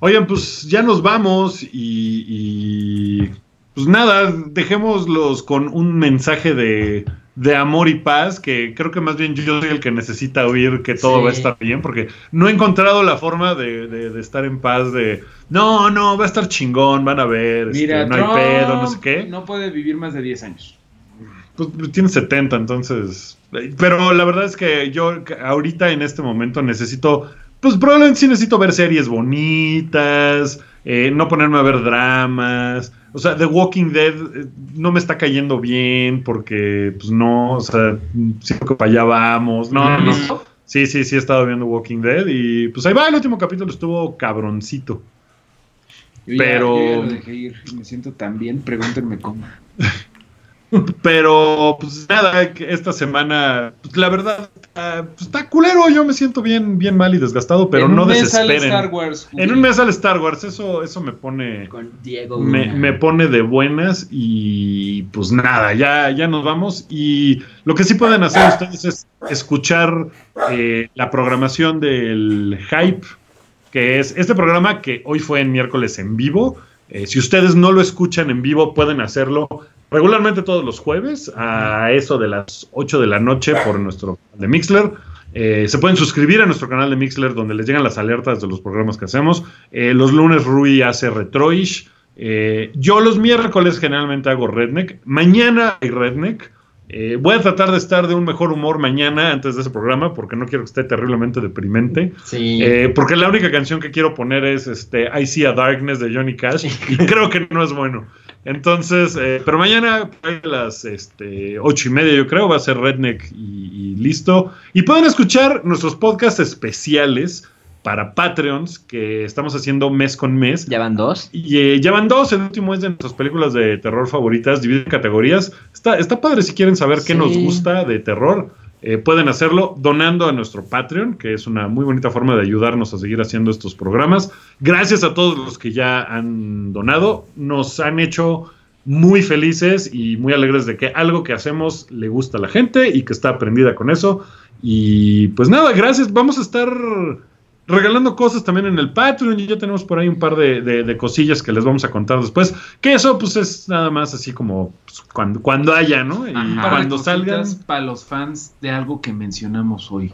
Oigan, pues ya nos vamos y, y, pues nada, dejémoslos con un mensaje de, de amor y paz, que creo que más bien yo soy el que necesita oír que todo Sí. va a estar bien, porque no he encontrado la forma de, de- de estar en paz, de no, no, va a estar chingón, van a ver, este, Mira, no Trump hay pedo, no sé qué. no puede vivir más de 10 años. Pues tiene 70, entonces. Pero la verdad es que yo ahorita en este momento necesito. Pues probablemente sí necesito ver series bonitas, eh, no ponerme a ver dramas. O sea, The Walking Dead eh, no me está cayendo bien porque, pues no, o sea, siento que para allá vamos. No, no, no. Sí, sí, sí he estado viendo Walking Dead y pues ahí va, el último capítulo estuvo cabroncito. Yo Pero- Ya, yo ya lo dejé ir. Me siento tan bien. Pregúntenme cómo. Pero, pues nada, esta semana, pues la verdad, ah, pues, está culero. Yo me siento bien, bien mal y desgastado, pero En no un mes desesperen. Star Wars. En un mes sale Star Wars, eso, eso me pone, Con Diego. me pone de buenas y pues nada, ya, ya nos vamos. Y lo que sí pueden hacer ustedes es escuchar eh, la programación del Hype, que es este programa que hoy fue en miércoles en vivo. Eh, si ustedes no lo escuchan en vivo, pueden hacerlo regularmente todos los jueves a eso de las 8 de la noche por nuestro canal de Mixler. Eh, se pueden suscribir a nuestro canal de Mixler donde les llegan las alertas de los programas que hacemos. Eh, los lunes Rui hace Retroish. Eh, yo los miércoles generalmente hago Redneck. Mañana hay Redneck. Eh, voy a tratar de estar de un mejor humor mañana antes de ese programa porque no quiero que esté terriblemente deprimente. Sí. Porque la única canción que quiero poner es este I See a Darkness de Johnny Cash y creo que no es bueno. Entonces, eh, pero mañana a las este, ocho y media yo creo va a ser Redneck y, y listo. Y pueden escuchar nuestros podcasts especiales para Patreons que estamos haciendo mes con mes. ya van dos. Y eh, ya van dos, el último es de nuestras películas de terror favoritas, divide en categorías. Está, está padre si quieren saber qué nos gusta de terror. Eh, pueden hacerlo donando a nuestro Patreon, que es una muy bonita forma de ayudarnos a seguir haciendo estos programas. Gracias a todos los que ya han donado. Nos han hecho muy felices y muy alegres de que algo que hacemos le gusta a la gente y que está aprendida con eso. Y pues nada, gracias. Vamos a estar regalando cosas también en el Patreon y ya tenemos por ahí un par de, de- de cosillas que les vamos a contar después. Que eso pues es nada más así como pues, cuando, cuando haya, ¿no? Y cuando salgan. Para los fans de algo que mencionamos hoy.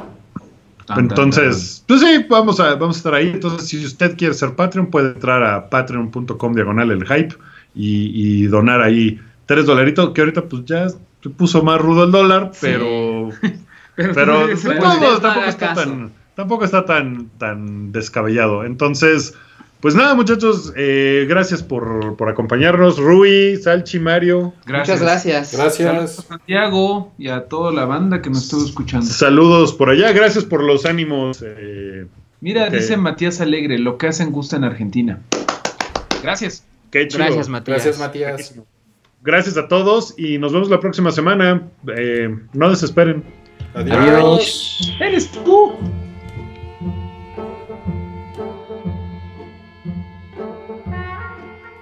Tan, tan, Entonces, pues sí, vamos a, vamos a estar ahí. Entonces, si usted quiere ser Patreon, puede entrar a patreon.com diagonal el hype y, y donar ahí tres dolaritos, que ahorita pues ya se puso más rudo el dólar, Sí. pero pero Pero, Pues, modos, no tampoco está caso. tan tampoco está tan tan descabellado. Entonces, pues nada, muchachos, eh, gracias por, por acompañarnos, Rui, Salchi, Mario. Muchas gracias. Saludos a Gracias. Santiago y a toda la banda que nos estuvo escuchando. Saludos por allá, gracias por los ánimos. eh, Mira, Ok. dice Matías Alegre, lo que hacen gusta en Argentina. Gracias. qué chido. Gracias, Matías. Gracias, Matías. Gracias a todos y nos vemos la próxima semana. Eh, no desesperen. Adiós. Adiós. Eres tú.